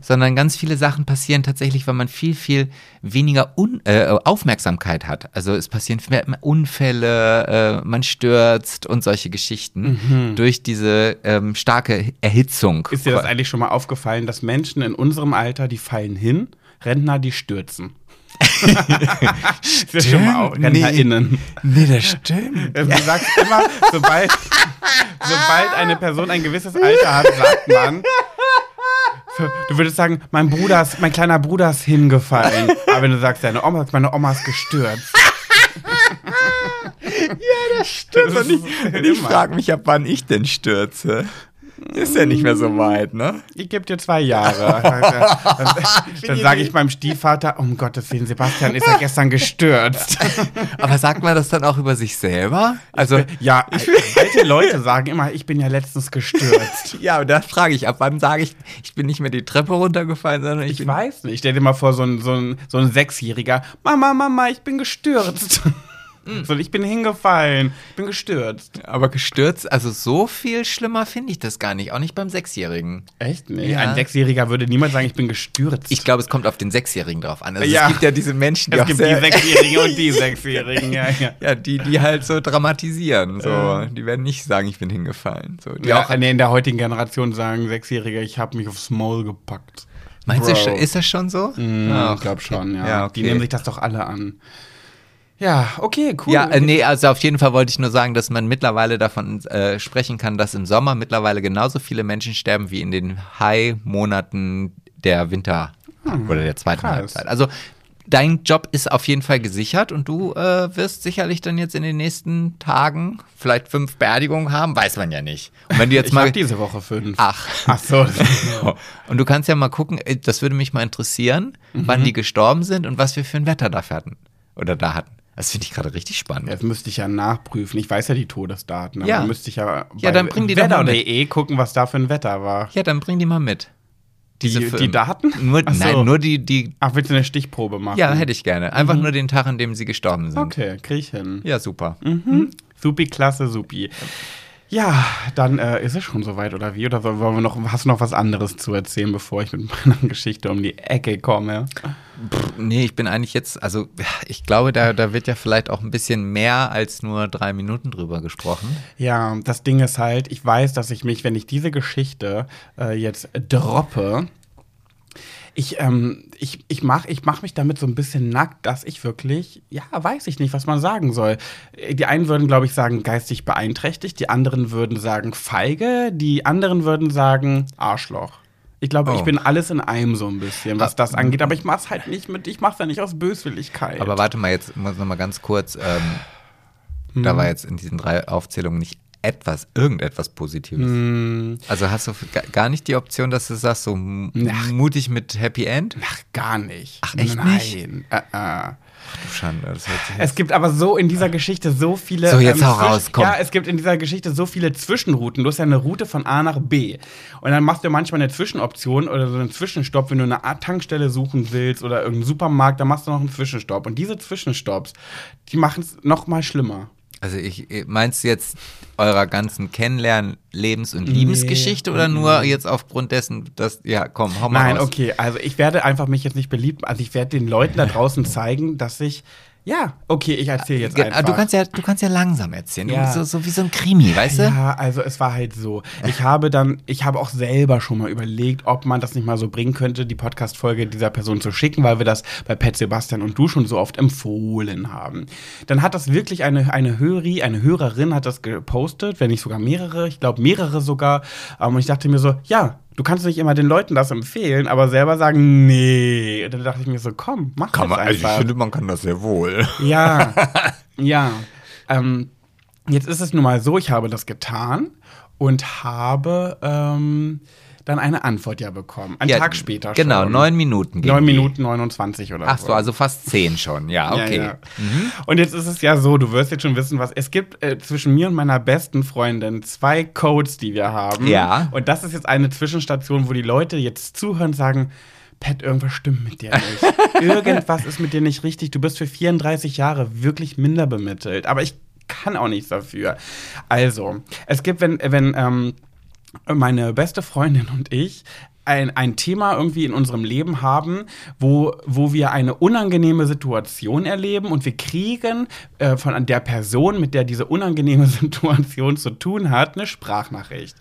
sondern ganz viele Sachen passieren tatsächlich, weil man viel, viel weniger Un äh, Aufmerksamkeit hat. Also es passieren mehr Unfälle, äh, man stürzt und solche Geschichten durch diese ähm, starke Erhitzung. Ist dir das eigentlich schon mal aufgefallen, dass Menschen in unserem Alter, die fallen hin, Rentner, die stürzen? ist dir schon mal auch RentnerInnen. Nee, das stimmt. [laughs] Du sagst immer, sobald, sobald eine Person ein gewisses Alter hat, sagt man, du würdest sagen, mein Bruder ist, mein kleiner Bruder ist hingefallen. [laughs] Aber wenn du sagst, deine Oma, meine Oma ist gestürzt. [laughs] Stimmt. Und ich, und ich Immer. frage mich, ab wann ich denn stürze. Ist ja nicht mehr so weit, ne? Ich gebe dir zwei Jahre. [laughs] Dann, dann sage ich meinem Stiefvater, um Gottes Willen, Sebastian ist ja gestern gestürzt. [laughs] Aber sagt man das dann auch über sich selber? Also, Ja, alte Leute sagen immer, ich bin ja letztens gestürzt. [laughs] ja, und da frage ich, ab wann sage ich, ich bin nicht mehr die Treppe runtergefallen, sondern ich, Ich weiß nicht. Stell dir mal vor, so ein, so ein, so ein Sechsjähriger, Mama, Mama, ich bin gestürzt. So, ich bin hingefallen, ich bin gestürzt. Aber gestürzt, also so viel schlimmer finde ich das gar nicht. Auch nicht beim Sechsjährigen. Echt? Nee, Ja. ein Sechsjähriger würde niemals sagen, ich bin gestürzt. Ich glaube, es kommt auf den Sechsjährigen drauf an. Also Ja. es gibt ja diese Menschen, die es auch gibt sehr, die Sechsjährigen und die Sechsjährigen, ja, ja. [laughs] ja, die, die halt so dramatisieren. So. Die werden nicht sagen, ich bin hingefallen. So. Die Ja, auch, nee, in der heutigen Generation sagen Sechsjährige, ich habe mich aufs Maul gepackt. meinst du, Bro. schon- ist das schon so? Mm, Ah, ich glaube schon, ja. Ja, okay. Die nehmen sich das doch alle an. Ja, okay, cool. Ja, äh, nee, also auf jeden Fall wollte ich nur sagen, dass man mittlerweile davon äh, sprechen kann, dass im Sommer mittlerweile genauso viele Menschen sterben wie in den High-Monaten der Winter oder der zweiten krass. Halbzeit. Also dein Job ist auf jeden Fall gesichert und du äh, wirst sicherlich dann jetzt in den nächsten Tagen vielleicht fünf Beerdigungen haben, weiß man ja nicht. Und wenn du jetzt ich mal diese Woche fünf. Ach. Ach so. [laughs] Und du kannst ja mal gucken, äh, das würde mich mal interessieren, wann Mhm. die gestorben sind und was wir für ein Wetter dafür hatten. Oder da hatten. Das finde ich gerade richtig spannend. Jetzt müsste ich ja nachprüfen. Ich weiß ja die Todesdaten. Aber Ja. dann müsste ich ja Ja, dann bring die doch mal mit. Wetter.de gucken, was da für ein Wetter war. Ja, dann bring die mal mit. Diese Die, die Daten? Nur, so. Nein, nur die, die. Ach, willst du eine Stichprobe machen? Ja, hätte ich gerne. Einfach nur den Tag, an dem sie gestorben sind. Okay, krieg ich hin. Ja, super. Mhm. Supi, klasse, supi. Ja, dann äh, ist es schon soweit, oder wie? Oder wollen wir noch, hast du noch was anderes zu erzählen, bevor ich mit [laughs] meiner Geschichte um die Ecke komme? Nee, ich bin eigentlich jetzt, also ich glaube, da, da wird ja vielleicht auch ein bisschen mehr als nur drei Minuten drüber gesprochen. Ja, das Ding ist halt, ich weiß, dass ich mich, wenn ich diese Geschichte äh, jetzt droppe, ich, ähm, ich, ich mache ich mach mich damit so ein bisschen nackt, dass ich wirklich, ja, weiß ich nicht, was man sagen soll. Die einen würden, glaube ich, sagen, geistig beeinträchtigt, die anderen würden sagen, feige, die anderen würden sagen, Arschloch. Ich glaube, ich Oh. bin alles in einem so ein bisschen, was das angeht, aber ich mach's halt nicht mit, ich mach's ja nicht aus Böswilligkeit. Aber warte mal, jetzt muss noch mal ganz kurz, ähm, Hm. da war jetzt in diesen drei Aufzählungen nicht etwas, irgendetwas Positives. Hm. Also hast du ga- gar nicht die Option, dass du sagst, so Ach. mutig mit Happy End? Ach, gar nicht. Ach, echt Nein. nicht? Äh, äh. Du Schande, das hört sich Es gibt aber so in dieser Geschichte so viele. So, jetzt hau Zwisch- raus, komm. Ja, es gibt in dieser Geschichte so viele Zwischenrouten. Du hast ja eine Route von A nach B. Und dann machst du manchmal eine Zwischenoption oder so einen Zwischenstopp, wenn du eine Art Tankstelle suchen willst oder irgendeinen Supermarkt, dann machst du noch einen Zwischenstopp. Und diese Zwischenstopps, die machen es noch mal schlimmer. Also ich meinst du jetzt eurer ganzen Kennenlernen, Lebens- und Liebesgeschichte oder nur jetzt aufgrund dessen, dass ja, komm, hau mal Nein, raus. okay. Also ich werde einfach mich jetzt nicht beliebt. Also ich werde den Leuten da [laughs] draußen zeigen, dass ich. Ja, okay, ich erzähle jetzt einfach. Du kannst ja, du kannst ja langsam erzählen, Ja. so, so wie so ein Krimi, weißt du? Ja, also es war halt so. Ich habe dann, ich habe auch selber schon mal überlegt, ob man das nicht mal so bringen könnte, die Podcast-Folge dieser Person zu schicken, weil wir das bei Pet Sebastian und du schon so oft empfohlen haben. Dann hat das wirklich eine, eine Höri, eine Hörerin hat das gepostet, wenn nicht sogar mehrere, ich glaube mehrere sogar. Ähm, Und ich dachte mir so, ja, du kannst nicht immer den Leuten das empfehlen, aber selber sagen, nee. Und dann dachte ich mir so, komm, mach Kann das man, also ich einfach. finde, man kann das sehr wohl. Ja, [laughs] ja. Ähm, jetzt ist es nun mal so, ich habe das getan und habe ähm, dann eine Antwort ja bekommen. Einen Ja, Tag später Genau, schon. neun Minuten. Neun. Minuten 29 oder Ach so. so, also fast zehn schon. Ja, [laughs] okay. Ja, ja. Und jetzt ist es ja so, du wirst jetzt schon wissen, was es gibt äh, zwischen mir und meiner besten Freundin zwei Codes, die wir haben. Ja. Und das ist jetzt eine Zwischenstation, wo die Leute jetzt zuhören und sagen, Pat, irgendwas stimmt mit dir nicht. [laughs] Irgendwas ist mit dir nicht richtig. Du bist für 34 Jahre wirklich minder bemittelt. Aber ich kann auch nichts dafür. Also, es gibt, wenn, wenn ähm, meine beste Freundin und ich ein, ein Thema irgendwie in unserem Leben haben, wo, wo wir eine unangenehme Situation erleben und wir kriegen äh, von der Person, mit der diese unangenehme [laughs] Situation zu tun hat, eine Sprachnachricht.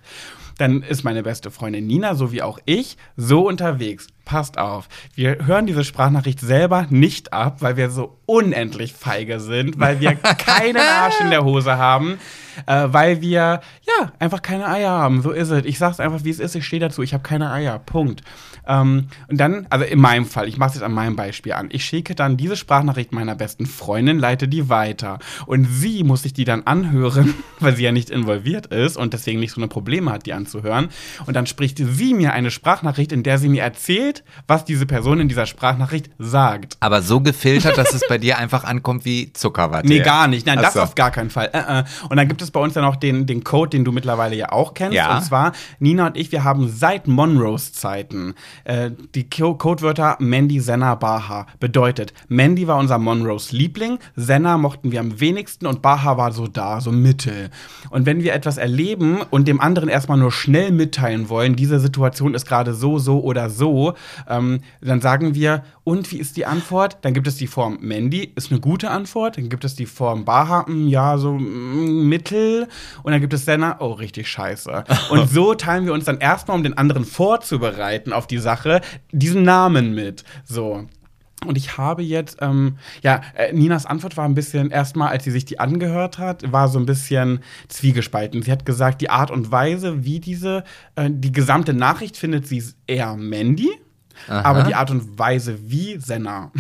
Dann ist meine beste Freundin Nina, so wie auch ich, so unterwegs. Passt auf, wir hören diese Sprachnachricht selber nicht ab, weil wir so unendlich feige sind, weil wir [laughs] keinen Arsch in der Hose haben, äh, weil wir ja einfach keine Eier haben. So ist es. Ich sag's einfach, wie es ist. Ich stehe dazu. Ich habe keine Eier. Punkt. Ähm, und dann, also in meinem Fall, ich mache es jetzt an meinem Beispiel an. Ich schicke dann diese Sprachnachricht meiner besten Freundin, leite die weiter. Und sie muss sich die dann anhören, [laughs] weil sie ja nicht involviert ist und deswegen nicht so eine Probleme hat, die anzuhören. Und dann spricht sie mir eine Sprachnachricht, in der sie mir erzählt, was diese Person in dieser Sprachnachricht sagt. Aber so gefiltert, dass es bei dir einfach ankommt wie Zuckerwatte. Nee, gar nicht. Nein, das so. auf gar keinen Fall. Äh, äh. Und dann gibt es bei uns ja noch den, den Code, den du mittlerweile ja auch kennst. Ja. Und zwar, Nina und ich, wir haben seit Monroes Zeiten äh, die Co Codewörter Mandy, Senna, Baha. Bedeutet, Mandy war unser Monroes Liebling, Senna mochten wir am wenigsten und Baha war so da, so mittel. Und wenn wir etwas erleben und dem anderen erstmal nur schnell mitteilen wollen, diese Situation ist gerade so, so oder so, ähm, dann sagen wir, und wie ist die Antwort? Dann gibt es die Form Mandy, ist eine gute Antwort. Dann gibt es die Form Baha, mm, ja, so mm, mittel. Und dann gibt es Senna, oh, richtig scheiße. [laughs] Und so teilen wir uns dann erstmal, um den anderen vorzubereiten auf die Sache, diesen Namen mit. So. Und ich habe jetzt, ähm, ja, äh, Ninas Antwort war ein bisschen, erstmal, als sie sich die angehört hat, war so ein bisschen zwiegespalten. Sie hat gesagt, die Art und Weise, wie diese, äh, die gesamte Nachricht findet sie eher Mandy, Aha. aber die Art und Weise wie Senna.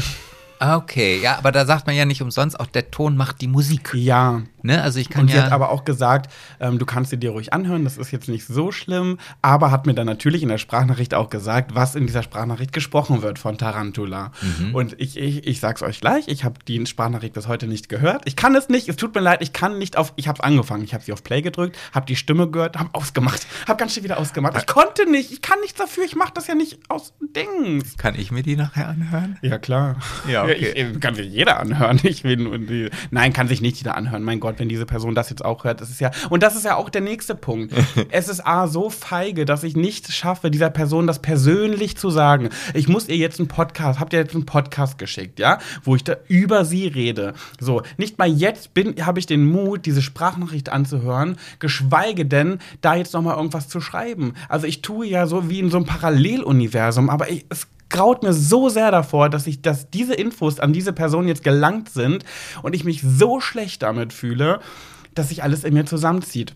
Okay, ja, aber da sagt man ja nicht umsonst, auch der Ton macht die Musik. Ja. Ne? Also ich kann Und sie ja. hat aber auch gesagt, ähm, du kannst sie dir ruhig anhören, das ist jetzt nicht so schlimm, aber hat mir dann natürlich in der Sprachnachricht auch gesagt, was in dieser Sprachnachricht gesprochen wird von Tarantula. Mhm. Und ich, ich, ich sag's euch gleich, ich habe die Sprachnachricht bis heute nicht gehört. Ich kann es nicht, es tut mir leid, ich kann nicht auf, ich habe angefangen, ich habe sie auf Play gedrückt, habe die Stimme gehört, habe ausgemacht, [laughs] habe ganz schnell wieder ausgemacht. Ich konnte nicht, ich kann nichts dafür, ich mache das ja nicht aus Dings. kann ich mir die nachher anhören? Ja, klar. Ja, okay. ich, ich, kann sich jeder anhören. Ich will nur die, nein, kann sich nicht jeder anhören. Mein Gott, wenn diese Person das jetzt auch hört, das ist ja. Und das ist ja auch der nächste Punkt. [laughs] es ist A, so feige, dass ich nicht schaffe, dieser Person das persönlich zu sagen. Ich muss ihr jetzt einen Podcast, habt ihr jetzt einen Podcast geschickt, ja, wo ich da über sie rede. So, nicht mal jetzt bin, habe ich den Mut, diese Sprachnachricht anzuhören, geschweige denn, da jetzt noch mal irgendwas zu schreiben. Also ich tue ja so wie in so einem Paralleluniversum, aber ich, es graut mir so sehr davor, dass ich, dass diese Infos an diese Person jetzt gelangt sind und ich mich so schlecht damit fühle, dass sich alles in mir zusammenzieht.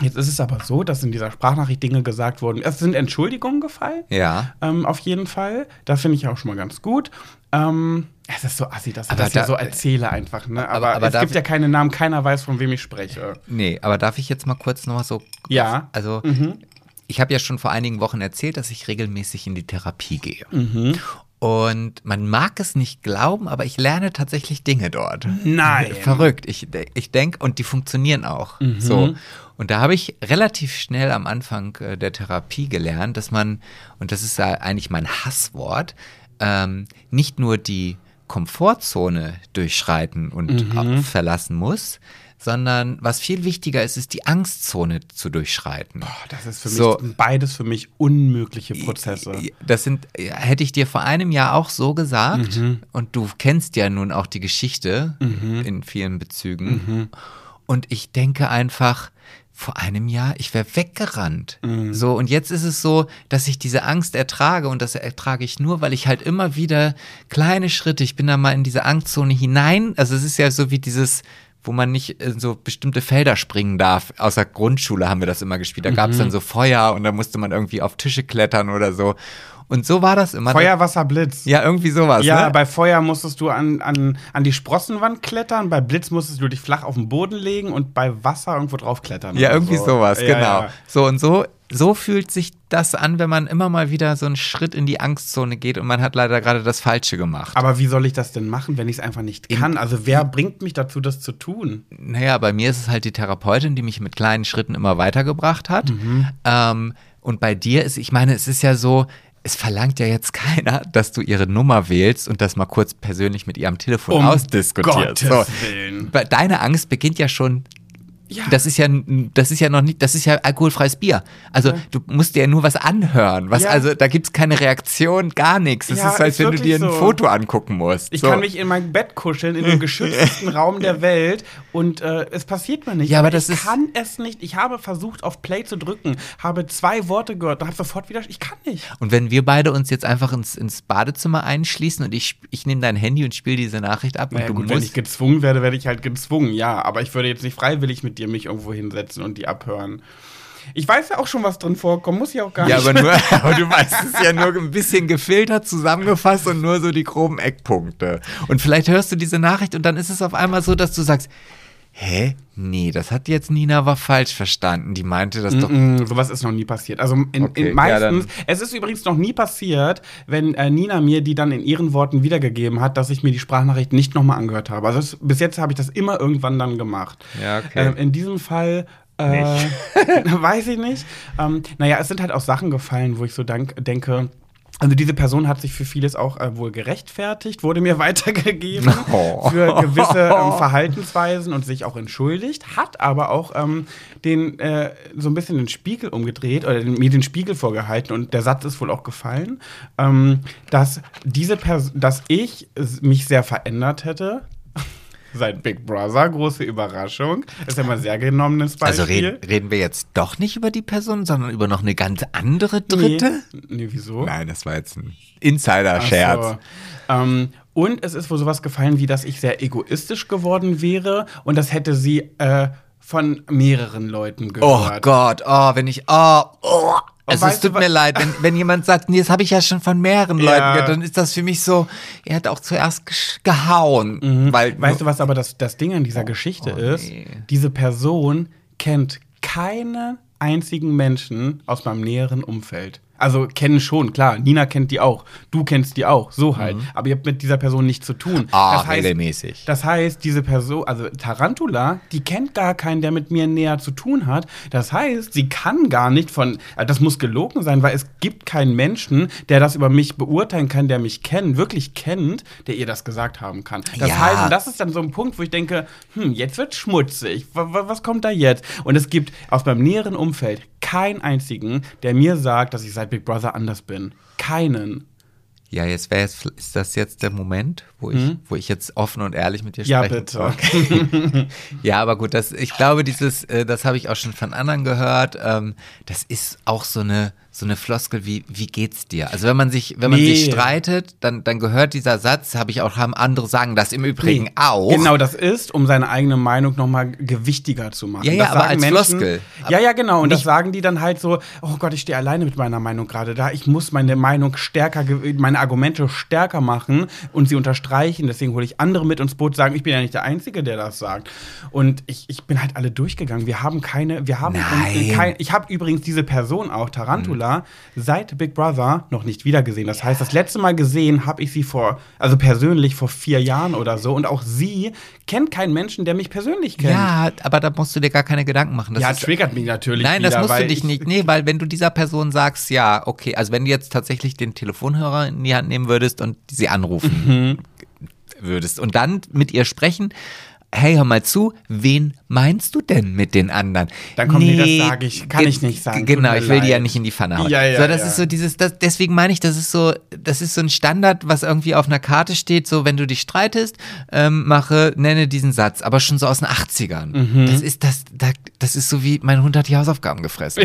Jetzt ist es aber so, dass in dieser Sprachnachricht Dinge gesagt wurden. Es sind Entschuldigungen gefallen. Ja. Ähm, auf jeden Fall. Das finde ich auch schon mal ganz gut. Ähm, es ist so assi, dass ich Aber das hier da- so erzähle einfach. Ne? Aber, Aber- aber es gibt ja keine Namen, keiner weiß, von wem ich spreche. Nee, aber darf ich jetzt mal kurz noch mal so. Ja. Also, Mhm. Ich habe ja schon vor einigen Wochen erzählt, dass ich regelmäßig in die Therapie gehe. Mhm. Und man mag es nicht glauben, aber ich lerne tatsächlich Dinge dort. Nein. [laughs] Verrückt. Ich, ich denke, und die funktionieren auch. Mhm. So. Und da habe ich relativ schnell am Anfang äh, der Therapie gelernt, dass man, und das ist ja eigentlich mein Hasswort, ähm, nicht nur die Komfortzone durchschreiten und Mhm. verlassen muss, sondern was viel wichtiger ist, ist die Angstzone zu durchschreiten. Boah, das ist für mich So. beides für mich unmögliche Prozesse. Das sind, hätte ich dir vor einem Jahr auch so gesagt. Mhm. Und du kennst ja nun auch die Geschichte in vielen Bezügen. Mhm. Und ich denke einfach, vor einem Jahr, ich wäre weggerannt. Mhm. So, und jetzt ist es so, dass ich diese Angst ertrage und das ertrage ich nur, weil ich halt immer wieder kleine Schritte, ich bin da mal in diese Angstzone hinein. Also es ist ja so wie dieses, wo man nicht in so bestimmte Felder springen darf. Aus der Grundschule haben wir das immer gespielt. Da gab es dann so Feuer und da musste man irgendwie auf Tische klettern oder so. Und so war das immer. Feuer, Wasser, Blitz. Ja, irgendwie sowas. Ja, ne? bei Feuer musstest du an, an, an die Sprossenwand klettern, bei Blitz musstest du dich flach auf den Boden legen und bei Wasser irgendwo drauf klettern. Ja, irgendwie so. sowas, Ja, genau. ja. So und so, so fühlt sich das an, wenn man immer mal wieder so einen Schritt in die Angstzone geht und man hat leider gerade das Falsche gemacht. Aber wie soll ich das denn machen, wenn ich es einfach nicht kann? Also wer bringt mich dazu, das zu tun? Naja, bei mir ist es halt die Therapeutin, die mich mit kleinen Schritten immer weitergebracht hat. Mhm. Ähm, und bei dir ist, ich meine, es ist ja so, es verlangt ja jetzt keiner, dass du ihre Nummer wählst und das mal kurz persönlich mit ihr am Telefon Um ausdiskutierst. Gottes Willen. Weil Deine Angst beginnt ja schon. Ja. Das ist ja, das ist ja noch nicht, das ist ja alkoholfreies Bier. Also du musst dir ja nur was anhören. Was, Ja. also da gibt's keine Reaktion, gar nichts. Es Ja, ist, als wenn du dir ein so. Foto angucken musst. Ich So. kann mich in mein Bett kuscheln, in dem [laughs] geschütztesten Raum der Welt und äh, es passiert mir nicht. Ja, aber das ich ist- kann es nicht. Ich habe versucht, auf Play zu drücken, habe zwei Worte gehört und habe sofort wieder. Ich kann nicht. Und wenn wir beide uns jetzt einfach ins, ins Badezimmer einschließen und ich, ich nehme dein Handy und spiele diese Nachricht ab Naja, und du gut, wenn ich musst. gezwungen werde, werde ich halt gezwungen, ja. Aber ich würde jetzt nicht freiwillig mit dir mich irgendwo hinsetzen und die abhören. Ich weiß ja auch schon, was drin vorkommt, muss ich auch gar Ja, nicht. aber, nur, [laughs] aber du weißt es ja nur ein bisschen gefiltert zusammengefasst und nur so die groben Eckpunkte. Und vielleicht hörst du diese Nachricht und dann ist es auf einmal so, dass du sagst, hä? Nee, das hat jetzt Nina aber falsch verstanden. Die meinte das doch. Mm, sowas ist noch nie passiert. Also in, Okay, in ja, meistens, es ist übrigens noch nie passiert, wenn äh, Nina mir die dann in ihren Worten wiedergegeben hat, dass ich mir die Sprachnachricht nicht nochmal angehört habe. Also es, bis jetzt habe ich das immer irgendwann dann gemacht. Ja, okay. Ähm, in diesem Fall äh, [laughs] weiß ich nicht. Ähm, naja, es sind halt auch Sachen gefallen, wo ich so denke. Also diese Person hat sich für vieles auch äh, wohl gerechtfertigt, wurde mir [laughs] weitergegeben Oh. für gewisse ähm, [laughs] Verhaltensweisen und sich auch entschuldigt, hat aber auch ähm, den äh, so ein bisschen den Spiegel umgedreht oder den, mir den Spiegel vorgehalten und der Satz ist wohl auch gefallen, ähm, dass diese Person, dass ich mich sehr verändert hätte. [laughs] Seit Big Brother, große Überraschung. Ist ja mal sehr genommenes Beispiel. Also reden, reden wir jetzt doch nicht über die Person, sondern über noch eine ganz andere Dritte? Nee, nee wieso? Nein, das war jetzt ein Insider-Scherz. so. Ähm, und es ist wohl sowas gefallen, wie dass ich sehr egoistisch geworden wäre und das hätte sie äh, von mehreren Leuten Oh gehört. Gott, oh, wenn ich, oh, oh. Also es tut mir leid, wenn, wenn jemand sagt, nee, das habe ich ja schon von mehreren Ja. Leuten gehört, dann ist das für mich so, er hat auch zuerst gehauen. Weil, Mhm. Weißt du, was aber das, das Ding an dieser Geschichte oh, ist? nee. Diese Person kennt keinen einzigen Menschen aus meinem näheren Umfeld. Also kennen schon, klar. Nina kennt die auch. Du kennst die auch. So halt. Aber ihr habt mit dieser Person nichts zu tun. Mhm. Ah, das heißt, regelmäßig. Das heißt, diese Person, also Tarantula, die kennt gar keinen, der mit mir näher zu tun hat. Das heißt, sie kann gar nicht von, also das muss gelogen sein, weil es gibt keinen Menschen, der das über mich beurteilen kann, der mich kennt, wirklich kennt, der ihr das gesagt haben kann. Das Ja. heißt, und das ist dann so ein Punkt, wo ich denke, hm, jetzt wird schmutzig. Was kommt da jetzt? Und es gibt aus meinem näheren Umfeld keinen einzigen, der mir sagt, dass ich seit Big Brother anders bin. Keinen. ja, jetzt wäre jetzt, ist das jetzt der Moment, wo ich, wo ich jetzt offen und ehrlich mit dir Mhm. Ja, bitte. soll? [laughs] ja, aber gut, das, ich glaube, dieses, äh, das habe ich auch schon von anderen gehört. Ähm, das ist auch so eine, so eine Floskel wie, wie geht's dir? Also wenn man sich, wenn man Nee. sich streitet, dann, dann gehört dieser Satz, habe ich auch, haben andere sagen das im Übrigen Nee. auch. Genau, das ist, um seine eigene Meinung nochmal gewichtiger zu machen. Ja, ja, das aber als Floskel. Ja, ja, genau. Und das sagen die dann halt so, oh Gott, ich stehe alleine mit meiner Meinung gerade da. Ich muss meine Meinung stärker, meine Argumente stärker machen und sie unterstreichen. Deswegen hole ich andere mit ins Boot, sagen, ich bin ja nicht der Einzige, der das sagt. Und ich, ich bin halt alle durchgegangen. Wir haben keine, wir haben Nein. kein, ich habe übrigens diese Person auch, Tarantula, seit Big Brother noch nicht wiedergesehen. Das heißt, das letzte Mal gesehen habe ich sie vor, also persönlich vor vier Jahren oder so. Und auch sie kennt keinen Menschen, der mich persönlich kennt. Ja, aber da musst du dir gar keine Gedanken machen. Das ja, ist, triggert mich natürlich. Nein, wieder, das musst du dich ich- nicht. Nee, weil wenn du dieser Person sagst, ja, okay, also wenn du jetzt tatsächlich den Telefonhörer in die Hand nehmen würdest und sie anrufen Mhm. würdest und dann mit ihr sprechen, hey, hör mal zu, wen meinst du denn mit den anderen? Dann kommt die, das sag ich, kann ich nicht sagen, Genau, ich will die ja leid. nicht in die Pfanne hauen. Ja, ja, so, das ja. ist so dieses, das, deswegen meine ich, das ist so, das ist so ein Standard, was irgendwie auf einer Karte steht, so wenn du dich streitest, ähm, mache, nenne diesen Satz, aber schon so aus den 80ern. Mhm. Das ist das, da- das ist so wie mein Hund hat die Hausaufgaben gefressen.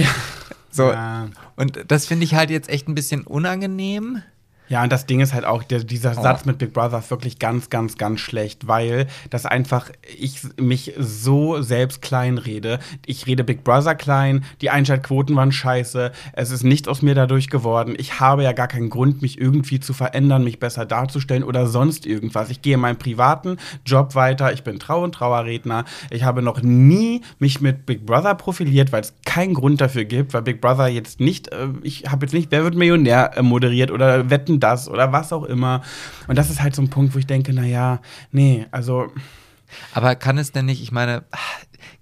So, Ja. und das finde ich halt jetzt echt ein bisschen unangenehm. Ja, und das Ding ist halt auch, der, dieser Oh. Satz mit Big Brother ist wirklich ganz, ganz, ganz schlecht, weil das einfach ich mich so selbst klein rede. Ich rede Big Brother klein, die Einschaltquoten waren scheiße, es ist nichts aus mir dadurch geworden. Ich habe ja gar keinen Grund, mich irgendwie zu verändern, mich besser darzustellen oder sonst irgendwas. Ich gehe in meinem privaten Job weiter, ich bin Trau- und Trauerredner. Ich habe noch nie mich mit Big Brother profiliert, weil es keinen Grund dafür gibt, weil Big Brother jetzt nicht, äh, ich habe jetzt nicht Wer wird Millionär äh, moderiert oder Wetten das oder was auch immer. Und das ist halt so ein Punkt, wo ich denke, naja, nee, also Aber kann es denn nicht, ich meine,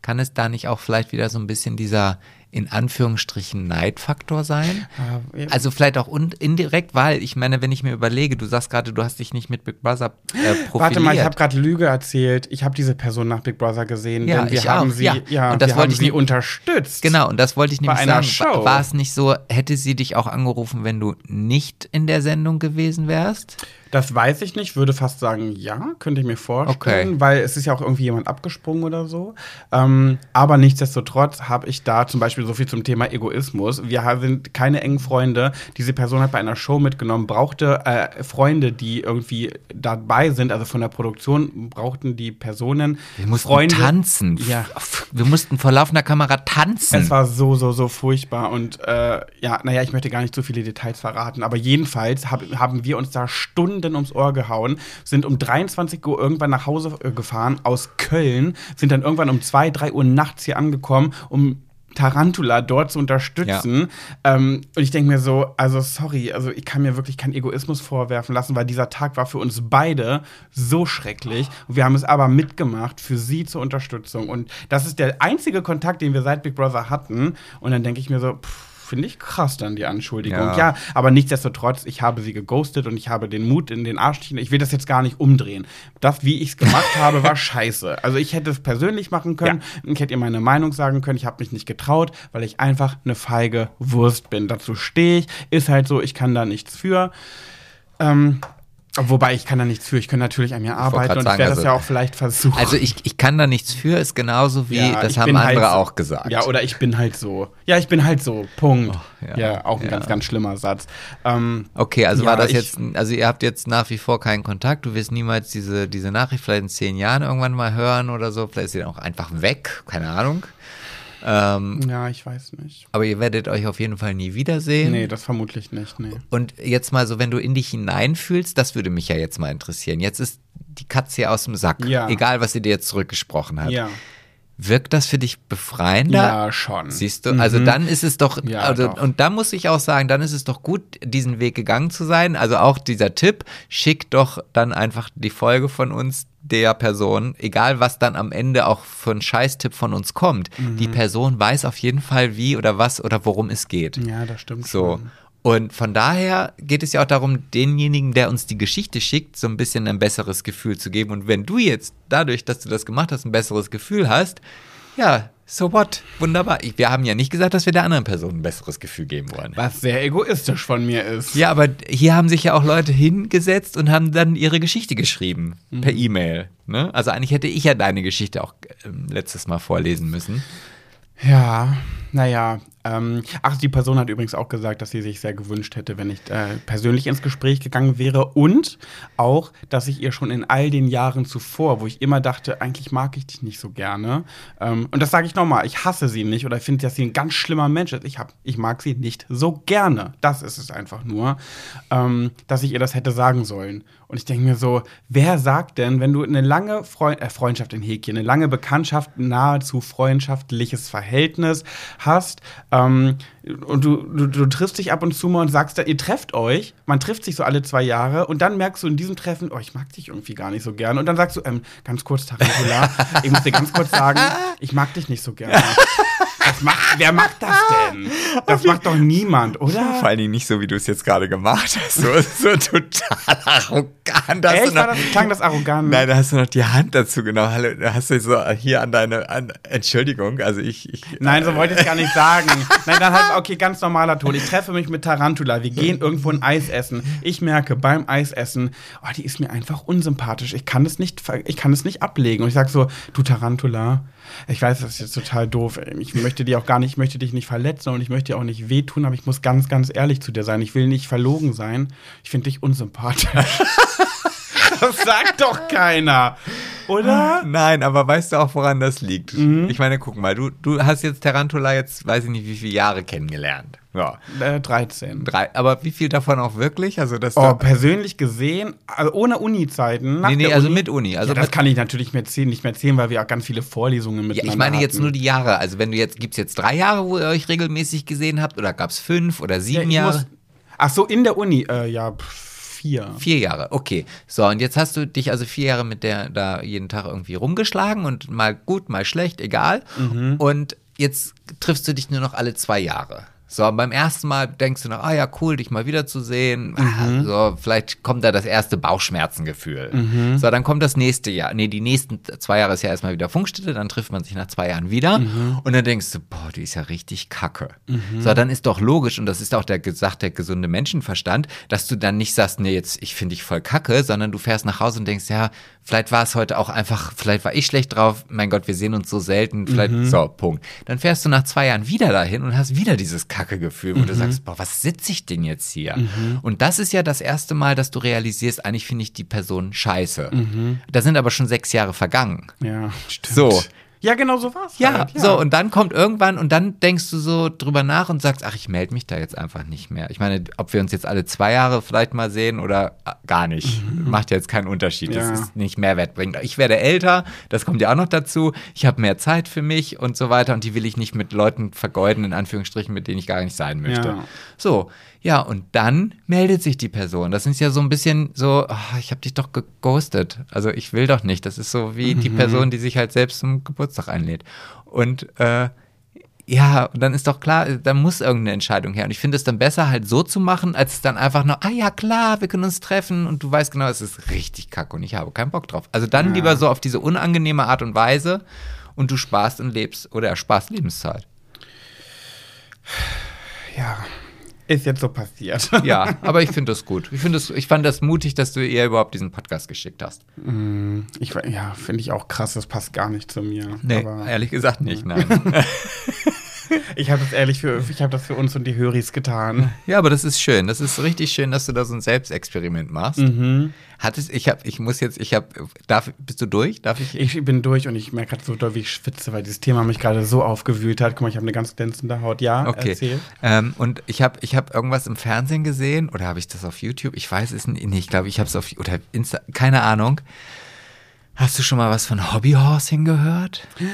kann es da nicht auch vielleicht wieder so ein bisschen dieser in Anführungsstrichen Neidfaktor sein? äh, Also vielleicht auch indirekt, weil ich meine, wenn ich mir überlege, du sagst gerade, du hast dich nicht mit Big Brother äh, profiliert. Warte mal, ich habe gerade Lüge erzählt. Ich habe diese Person nach Big Brother gesehen, Ja, denn wir haben auch, sie, ja. ja, Und das wir wollte haben ich sie unterstützt. Genau, und das wollte ich nämlich einer sagen. Show. War es nicht so, hätte sie dich auch angerufen, wenn du nicht in der Sendung gewesen wärst? Das weiß ich nicht, würde fast sagen, ja, könnte ich mir vorstellen, Okay. weil es ist ja auch irgendwie jemand abgesprungen oder so. Ähm, aber nichtsdestotrotz habe ich da zum Beispiel so viel zum Thema Egoismus. Wir sind keine engen Freunde. Diese Person hat bei einer Show mitgenommen, brauchte äh, Freunde, die irgendwie dabei sind, also von der Produktion brauchten die Personen Wir mussten Freunde. tanzen. Ja. Wir mussten vor laufender Kamera tanzen. Es war so, so, so furchtbar. Und äh, ja, naja, ich möchte gar nicht zu viele Details verraten, aber jedenfalls hab, haben wir uns da Stunden ums Ohr gehauen, sind um 23 Uhr irgendwann nach Hause äh, gefahren aus Köln, sind dann irgendwann um 2, 3 Uhr nachts hier angekommen, um Tarantula dort zu unterstützen. Ähm, und ich denke mir so, also sorry, also ich kann mir wirklich keinen Egoismus vorwerfen lassen, weil dieser Tag war für uns beide so schrecklich. Und wir haben es aber mitgemacht für sie zur Unterstützung. Und das ist der einzige Kontakt, den wir seit Big Brother hatten. Und dann denke ich mir so, pff, Finde ich krass dann die Anschuldigung. Ja. Ja. aber nichtsdestotrotz, ich habe sie geghostet und ich habe den Mut in den Arsch. Ich will das jetzt gar nicht umdrehen. Das, wie ich es gemacht [laughs] habe, war scheiße. Also ich hätte es persönlich machen können. Ich hätte ihr meine Meinung sagen können. Ich habe mich nicht getraut, weil ich einfach eine feige Wurst bin. Dazu stehe ich. Ist halt so, ich kann da nichts für. Ähm, wobei ich kann da nichts für. Ich kann natürlich an mir arbeiten und ich werde das also- ja auch vielleicht versuchen. also ich, ich kann da nichts für, ist genauso wie, Ja, das haben halt andere so- auch gesagt. Ja, oder ich bin halt so. Ja, ich bin halt so. Punkt. Oh, ja. ja. auch ein Ja. ganz, ganz schlimmer Satz. Ähm, Okay, also war das ich- jetzt, also ihr habt jetzt nach wie vor keinen Kontakt, du wirst niemals diese, diese Nachricht vielleicht in zehn Jahren irgendwann mal hören oder so, vielleicht ist sie dann auch einfach weg, keine Ahnung. Ähm, ja, ich weiß nicht. aber ihr werdet euch auf jeden Fall nie wiedersehen. Nee, das vermutlich nicht. Nee. Und jetzt mal so, wenn du in dich hineinfühlst, das würde mich ja jetzt mal interessieren. Jetzt ist die Katze aus dem Sack, Ja. egal was sie dir jetzt zurückgesprochen hat. Ja. Wirkt das für dich befreiender? Ja, schon. Siehst du, also dann ist es doch, Ja, also, doch. und da muss ich auch sagen, dann ist es doch gut, diesen Weg gegangen zu sein. Also auch dieser Tipp, schick doch dann einfach die Folge von uns der Person, egal was dann am Ende auch für ein Scheißtipp von uns kommt. Mhm. Die Person weiß auf jeden Fall, wie oder was oder worum es geht. Ja, das stimmt So. schon. Und von daher geht es ja auch darum, denjenigen, der uns die Geschichte schickt, so ein bisschen ein besseres Gefühl zu geben. Und wenn du jetzt dadurch, dass du das gemacht hast, ein besseres Gefühl hast, ja, so what? Wunderbar. Wir haben ja nicht gesagt, dass wir der anderen Person ein besseres Gefühl geben wollen. Was sehr egoistisch von mir ist. Ja, aber hier haben sich ja auch Leute hingesetzt und haben dann ihre Geschichte geschrieben per E-Mail. Ne? Also eigentlich hätte ich ja deine Geschichte auch ähm, letztes Mal vorlesen müssen. Ja, naja. Ähm, ach, die Person hat übrigens auch gesagt, dass sie sich sehr gewünscht hätte, wenn ich äh, persönlich ins Gespräch gegangen wäre. Und auch, dass ich ihr schon in all den Jahren zuvor, wo ich immer dachte, eigentlich mag ich dich nicht so gerne. Ähm, und das sage ich nochmal, ich hasse sie nicht oder finde, dass sie ein ganz schlimmer Mensch ist. Ich, hab, ich mag sie nicht so gerne. Das ist es einfach nur, ähm, dass ich ihr das hätte sagen sollen. Und ich denke mir so, wer sagt denn, wenn du eine lange Freund äh, Freundschaft in Häkchen, eine lange Bekanntschaft, nahezu freundschaftliches Verhältnis hast, ähm, und du, du, du triffst dich ab und zu mal und sagst, ihr trefft euch, man trifft sich so alle zwei Jahre und dann merkst du in diesem Treffen, oh, ich mag dich irgendwie gar nicht so gerne. Und dann sagst du, ähm, ganz kurz, Tarantula, [laughs] ich muss dir ganz kurz sagen, ich mag dich nicht so gerne. [laughs] Das macht, wer macht das denn? [laughs] Das macht doch niemand, oder? Vor allen Dingen nicht so, wie du es jetzt gerade gemacht hast. So, so total [laughs] arrogant. Hast Echt? du War noch, das, klang das arrogant? Nein, da hast du noch die Hand dazu genommen. Hallo, da hast du so hier an deine an, Entschuldigung, also ich, ich Nein, so wollte ich es gar nicht sagen. [laughs] Nein, dann halt, okay, ganz normaler Ton. Ich treffe mich mit Tarantula. Wir gehen irgendwo ein Eis essen. Ich merke beim Eisessen, oh, die ist mir einfach unsympathisch. Ich kann es nicht, ver- ich kann es nicht ablegen. Und ich sage so, du Tarantula, ich weiß, das ist jetzt total doof. Ich möchte dir auch gar nicht, ich möchte dich nicht verletzen und ich möchte dir auch nicht wehtun, aber ich muss ganz, ganz ehrlich zu dir sein. Ich will nicht verlogen sein. Ich finde dich unsympathisch. [laughs] das sagt doch keiner. Oder? Nein, aber weißt du auch, woran das liegt? Mhm. Ich meine, guck mal, du, du hast jetzt Tarantula jetzt, weiß ich nicht, wie viele Jahre kennengelernt. Ja. Äh, 13. Drei, aber wie viel davon auch wirklich? Also, dass Oh, persönlich gesehen, also ohne Uni-Zeiten. Nee, nee, also Uni- mit Uni, also ja, das kann ich natürlich mehr erzählen, nicht mehr erzählen, weil wir auch ganz viele Vorlesungen ja, miteinander ich meine jetzt hatten. nur die Jahre. Also, wenn du jetzt, gibt's jetzt drei Jahre, wo ihr euch regelmäßig gesehen habt? Oder gab's fünf oder Ja, sieben ich Jahre? muss, ach so, in der Uni, äh, ja, pf, vier. Vier Jahre, okay. So, und jetzt hast du dich also vier Jahre mit der da jeden Tag irgendwie rumgeschlagen und mal gut, mal schlecht, egal. Mhm. Und jetzt triffst du dich nur noch alle zwei Jahre. So, beim ersten Mal denkst du noch, ah ja, cool, dich mal wiederzusehen. Mhm. Ah, so, vielleicht kommt da das erste Bauchschmerzengefühl. Mhm. So, dann kommt das nächste Jahr. Nee, die nächsten zwei Jahre ist ja erstmal wieder Funkstille, dann trifft man sich nach zwei Jahren wieder. Mhm. Und dann denkst du, boah, die ist ja richtig kacke. So, dann ist doch logisch, und das ist auch der gesagt, der gesunde Menschenverstand, dass du dann nicht sagst, nee, jetzt, ich finde dich voll kacke, sondern du fährst nach Hause und denkst, ja, vielleicht war es heute auch einfach, vielleicht war ich schlecht drauf, mein Gott, wir sehen uns so selten, vielleicht, so, Punkt. Dann fährst du nach zwei Jahren wieder dahin und hast wieder dieses Kacke-Gefühl, wo du sagst, boah, was sitze ich denn jetzt hier? Und das ist ja das erste Mal, dass du realisierst, eigentlich finde ich die Person scheiße. Da sind aber schon sechs Jahre vergangen. Ja, stimmt. So. Ja, genau so war's. Ja, halt, so, und dann kommt irgendwann und dann denkst du so drüber nach und sagst, ach, ich melde mich da jetzt einfach nicht mehr. Ich meine, ob wir uns jetzt alle zwei Jahre vielleicht mal sehen oder äh, gar nicht, macht ja jetzt keinen Unterschied. Ja. Das ist nicht Mehrwert bringt. Ich werde älter, das kommt ja auch noch dazu. Ich habe mehr Zeit für mich und so weiter und die will ich nicht mit Leuten vergeuden, in Anführungsstrichen, mit denen ich gar nicht sein möchte. Ja. So, ja, und dann meldet sich die Person. Das ist ja so ein bisschen so, ah, ich habe dich doch geghostet. Also ich will doch nicht. Das ist so wie die Person, die sich halt selbst zum Geburtstag einlädt. Und äh, ja, und dann ist doch klar, da muss irgendeine Entscheidung her. Und ich finde es dann besser, halt so zu machen, als dann einfach nur, ah ja, klar, wir können uns treffen und du weißt genau, es ist richtig kacke und ich habe keinen Bock drauf. Also dann lieber so auf diese unangenehme Art und Weise und du sparst und lebst oder ersparst Lebenszeit. Ja, ist jetzt so passiert. Ja, [laughs] aber ich finde das gut. Ich, finde das, ich fand das mutig, dass du ihr überhaupt diesen Podcast geschickt hast. Ich, we- ja, finde ich auch krass, das passt gar nicht zu mir. Nee, Aber ehrlich gesagt nicht, nein. [laughs] ich habe das ehrlich für, ich habe das für uns und die Höris getan. ja, aber das ist schön. Das ist richtig schön, dass du da so ein Selbstexperiment machst. Mhm. Hattest, ich habe, ich muss jetzt, ich habe, darf, bist du durch? Darf ich? Ich bin durch und ich merke gerade so doll, wie ich schwitze, weil dieses Thema mich gerade so aufgewühlt hat. Guck mal, ich habe eine ganz glänzende Haut. Ja, Okay. erzähl. Ähm, und ich habe ich hab irgendwas im Fernsehen gesehen oder habe ich das auf YouTube? Ich weiß es nicht. Ich glaube, ich habe es auf oder Insta, keine Ahnung. Hast du schon mal was von Hobbyhorsing gehört? [gasps]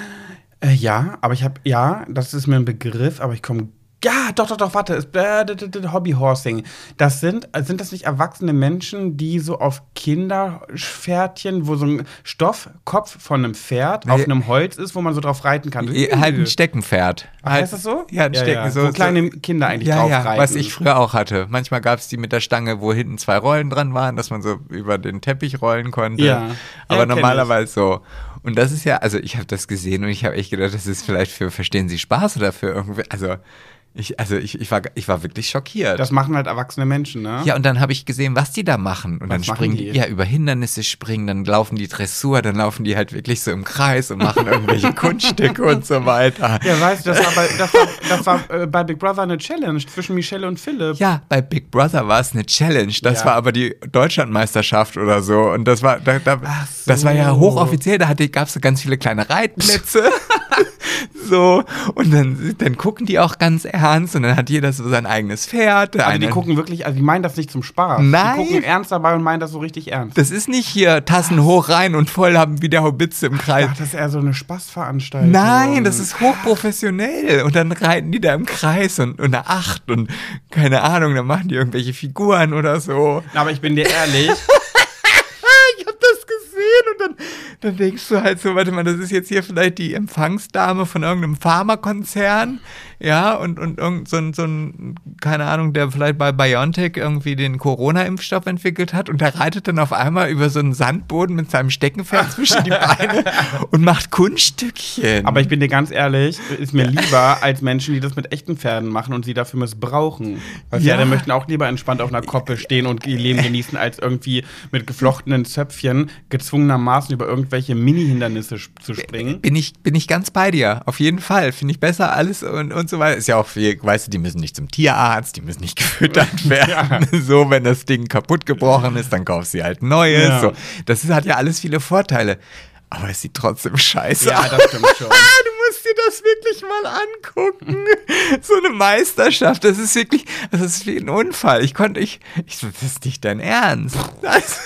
Äh, ja, aber ich habe, ja, das ist mir ein Begriff, aber ich komme. Ja, doch, doch, doch, warte. ist- äh, Hobbyhorsing. Das sind, äh, sind das nicht erwachsene Menschen, die so auf Kinderpferdchen, wo so ein Stoffkopf von einem Pferd auf einem Holz ist, wo man so drauf reiten kann? Äh, Halt ein Steckenpferd. Ach, halt, heißt das so? Ja, ein Ja, Stecken. ja. So, Wo kleine Kinder eigentlich ja, drauf ja, reiten. was ich früher auch hatte. Manchmal gab es die mit der Stange, wo hinten zwei Rollen dran waren, dass man so über den Teppich rollen konnte. Ja. Aber normalerweise so. Und das ist ja, also ich habe das gesehen und ich habe echt gedacht, das ist vielleicht für Verstehen Sie Spaß oder für irgendwie, also ich, also ich, ich, war, ich war wirklich schockiert. Das machen halt erwachsene Menschen, ne? Ja, und dann habe ich gesehen, was die da machen. Und Was dann springen die? ja über Hindernisse springen, dann laufen die Dressur, dann laufen die halt wirklich so im Kreis und machen irgendwelche [laughs] Kunststücke und so weiter. Ja, weißt du, das war, bei, das war, das war äh, bei Big Brother eine Challenge zwischen Michelle und Philipp. Ja, bei Big Brother war es eine Challenge. Das Ja. war aber die Deutschlandmeisterschaft oder so. Und das war, da, da, so. das war ja hochoffiziell. Da gab es so ganz viele kleine Reitplätze. [laughs] so. Und dann, dann gucken die auch ganz ernst. Und dann hat jeder so sein eigenes Pferd. Also die gucken wirklich, also die meinen das nicht zum Spaß. Nein. Die gucken ernst dabei und meinen das so richtig ernst. das ist nicht hier Tassen hoch rein und voll haben wie der Hobitze im Kreis. Ach, das ist eher so eine Spaßveranstaltung. Nein, das ist hochprofessionell. Und dann reiten die da im Kreis und, und eine Acht und keine Ahnung, dann machen die irgendwelche Figuren oder so. Aber ich bin dir ehrlich, [laughs] ich habe das gesehen und dann, denkst du halt so, warte mal, das ist jetzt hier vielleicht die Empfangsdame von irgendeinem Pharmakonzern, ja, und, und irgend so ein, so ein, keine Ahnung, der vielleicht bei BioNTech irgendwie den Corona-Impfstoff entwickelt hat und der reitet dann auf einmal über so einen Sandboden mit seinem Steckenpferd [laughs] zwischen die Beine und macht Kunststückchen. Aber ich bin dir ganz ehrlich, ist mir lieber als Menschen, die das mit echten Pferden machen und sie dafür missbrauchen. Weil Pferde Ja. möchten auch lieber entspannt auf einer Koppel stehen und ihr Leben genießen, als irgendwie mit geflochtenen Zöpfchen gezwungenermaßen über irgendwelche Mini-Hindernisse zu springen. bin ich, bin ich ganz bei dir. Auf jeden Fall. Finde ich besser alles und, und so weiter. Ist ja auch viel, weißt du, die müssen nicht zum Tierarzt, die müssen nicht [laughs] gefüttert werden. So, wenn das Ding kaputt gebrochen ist, dann kaufst du halt ein neues. Ja. So. Das ist, hat ja alles viele Vorteile. Aber es sieht trotzdem scheiße Ja, aus. das stimmt schon. [laughs] Ah, du musst dir das wirklich mal angucken. [laughs] so eine Meisterschaft, das ist wirklich, das ist wie ein Unfall. Ich konnte, ich, ich so, das ist nicht dein Ernst. Das,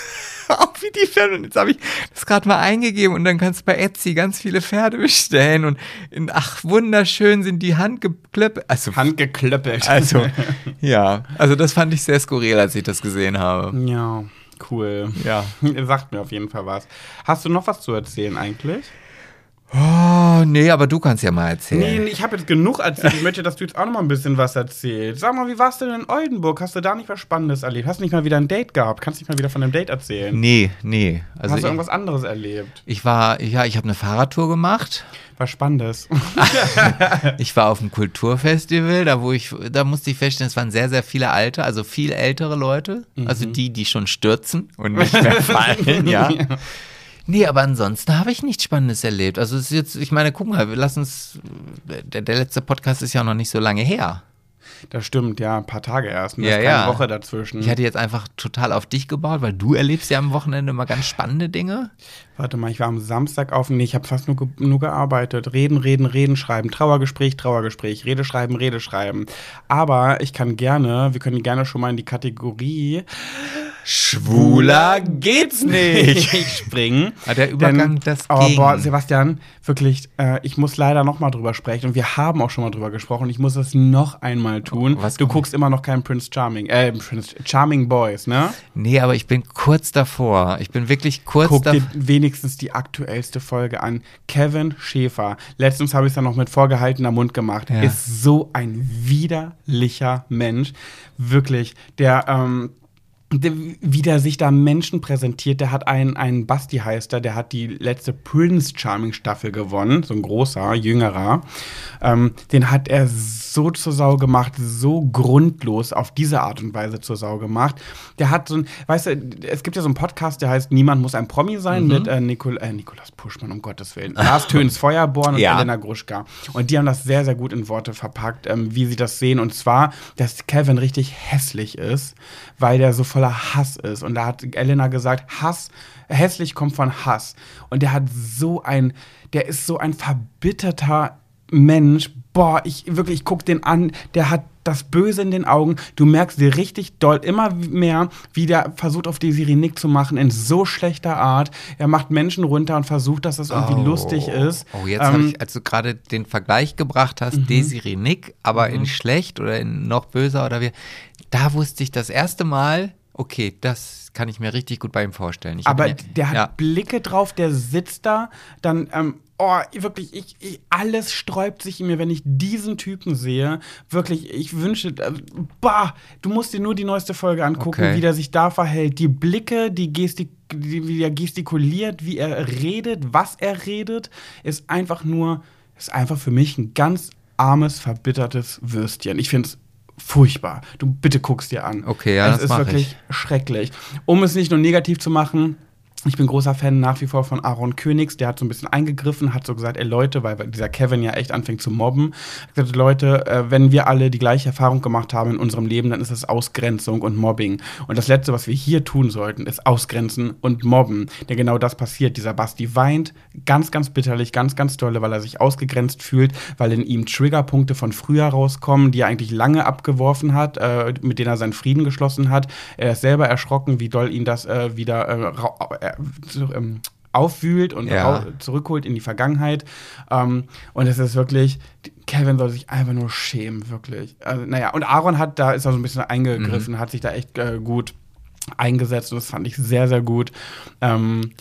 [laughs] auch wie die Pferde. Und jetzt habe ich das gerade mal eingegeben und dann kannst du bei Etsy ganz viele Pferde bestellen und in, ach, wunderschön sind die handgeklöppelt. Also, Handgeklöppelt. also, [laughs] ja, also das fand ich sehr skurril, als ich das gesehen habe. Ja, cool. Ja. [laughs] Sagt mir auf jeden Fall was. Hast du noch was zu erzählen eigentlich? Oh, nee, aber du kannst ja mal erzählen. Nee, ich habe jetzt genug erzählt. Ich möchte, dass du jetzt auch noch mal ein bisschen was erzählst. Sag mal, wie warst du denn in Oldenburg? Hast du da nicht was Spannendes erlebt? Hast du nicht mal wieder ein Date gehabt? Kannst du nicht mal wieder von einem Date erzählen? Nee, nee. Also Hast du ich, irgendwas anderes erlebt? ich war, ja, ich habe eine Fahrradtour gemacht. Was Spannendes. [laughs] Ich war auf einem Kulturfestival, da wo ich, da musste ich feststellen, es waren sehr, sehr viele alte, also viel ältere Leute, also die, die schon stürzen und nicht mehr fallen, ja. [laughs] Nee, aber ansonsten habe ich nichts Spannendes erlebt. Also es ist jetzt, ich meine, guck mal, wir lassen uns, der, der letzte Podcast ist ja noch nicht so lange her. Das stimmt, ja, ein paar Tage erst. Ja, ja. Woche dazwischen. Ich hatte jetzt einfach total auf dich gebaut, weil du erlebst ja am Wochenende immer ganz spannende Dinge. Warte mal, ich war am Samstag auf. Nee, ich habe fast nur, ge nur gearbeitet. Reden, reden, reden, schreiben. Trauergespräch, Trauergespräch. Rede schreiben, Rede schreiben. Aber ich kann gerne, wir können gerne schon mal in die Kategorie Schwuler geht's nicht. [laughs] springen. Ah, der Übergang, Denn- das Aber ging. boah, Sebastian, wirklich, äh, ich muss leider noch mal drüber sprechen. Und wir haben auch schon mal drüber gesprochen. Ich muss es noch einmal tun. Was du kommt? guckst immer noch keinen Prince Charming. Äh, Prince Charming Boys, ne? Nee, aber ich bin kurz davor. Ich bin wirklich kurz Guck dir davor. wenigstens die aktuellste Folge an. Kevin Schäfer. Letztens habe ich es ja noch mit vorgehaltener Mund gemacht. Ja. Ist so ein widerlicher Mensch. Wirklich. Der, ähm, der, wie der sich da Menschen präsentiert, der hat einen, einen Basti heißt er, der hat die letzte Prince Charming Staffel gewonnen, so ein großer, jüngerer. Ähm, den hat er so zur Sau gemacht, so grundlos auf diese Art und Weise zur Sau gemacht. Der hat so ein, weißt du, es gibt ja so einen Podcast, der heißt Niemand muss ein Promi sein Mhm. mit äh, Nicol äh, Nikolas Puschmann, um Gottes Willen. Lars [laughs] Töns Feuerborn und Ja. Elena Gruschka. Und die haben das sehr, sehr gut in Worte verpackt, ähm, wie sie das sehen. Und zwar, dass Kevin richtig hässlich ist, weil der so voller Hass ist. Und da hat Elena gesagt, Hass, hässlich kommt von Hass. Und der hat so ein, der ist so ein verbitterter Mensch. Boah, ich wirklich, ich guck den an, der hat das Böse in den Augen. Du merkst dir richtig doll immer mehr, wie der versucht, auf die Nick zu machen in so schlechter Art. Er macht Menschen runter und versucht, dass das irgendwie lustig ist. Oh, jetzt Ähm, habe ich, als du gerade den Vergleich gebracht hast, Desiree Nick, aber in schlecht oder in noch böser oder wie, da wusste ich das erste Mal, okay, das kann ich mir richtig gut bei ihm vorstellen. Ich Aber mir- der hat ja. Blicke drauf, der sitzt da, dann, ähm, oh, wirklich, ich, ich, alles sträubt sich in mir, wenn ich diesen Typen sehe. Wirklich, ich wünsche, äh, bah, du musst dir nur die neueste Folge angucken, Okay. wie der sich da verhält. Die Blicke, die Gestik, wie er gestikuliert, wie er redet, was er redet, ist einfach nur, ist einfach für mich ein ganz armes, verbittertes Würstchen. Ich finde es furchtbar. Du bitte guckst dir an. Okay, ja, es das ist wirklich ich. schrecklich. Um es nicht nur negativ zu machen, ich bin großer Fan nach wie vor von Aaron Königs. Der hat so ein bisschen eingegriffen, hat so gesagt, ey Leute, weil dieser Kevin ja echt anfängt zu mobben. Hat gesagt, Leute, äh, wenn wir alle die gleiche Erfahrung gemacht haben in unserem Leben, dann ist es Ausgrenzung und Mobbing. Und das Letzte, was wir hier tun sollten, ist ausgrenzen und mobben. Denn genau das passiert. Dieser Basti weint ganz, ganz bitterlich, ganz, ganz dolle, weil er sich ausgegrenzt fühlt, weil in ihm Triggerpunkte von früher rauskommen, die er eigentlich lange abgeworfen hat, äh, mit denen er seinen Frieden geschlossen hat. Er ist selber erschrocken, wie doll ihn das äh, wieder äh, zu- ähm, aufwühlt und Ja. zurückholt in die Vergangenheit. Ähm, und es ist wirklich, Kevin soll sich einfach nur schämen, wirklich. Also, naja, und Aaron hat, da ist er so ein bisschen eingegriffen, hat sich da echt äh, gut eingesetzt und das fand ich sehr, sehr gut. Ähm,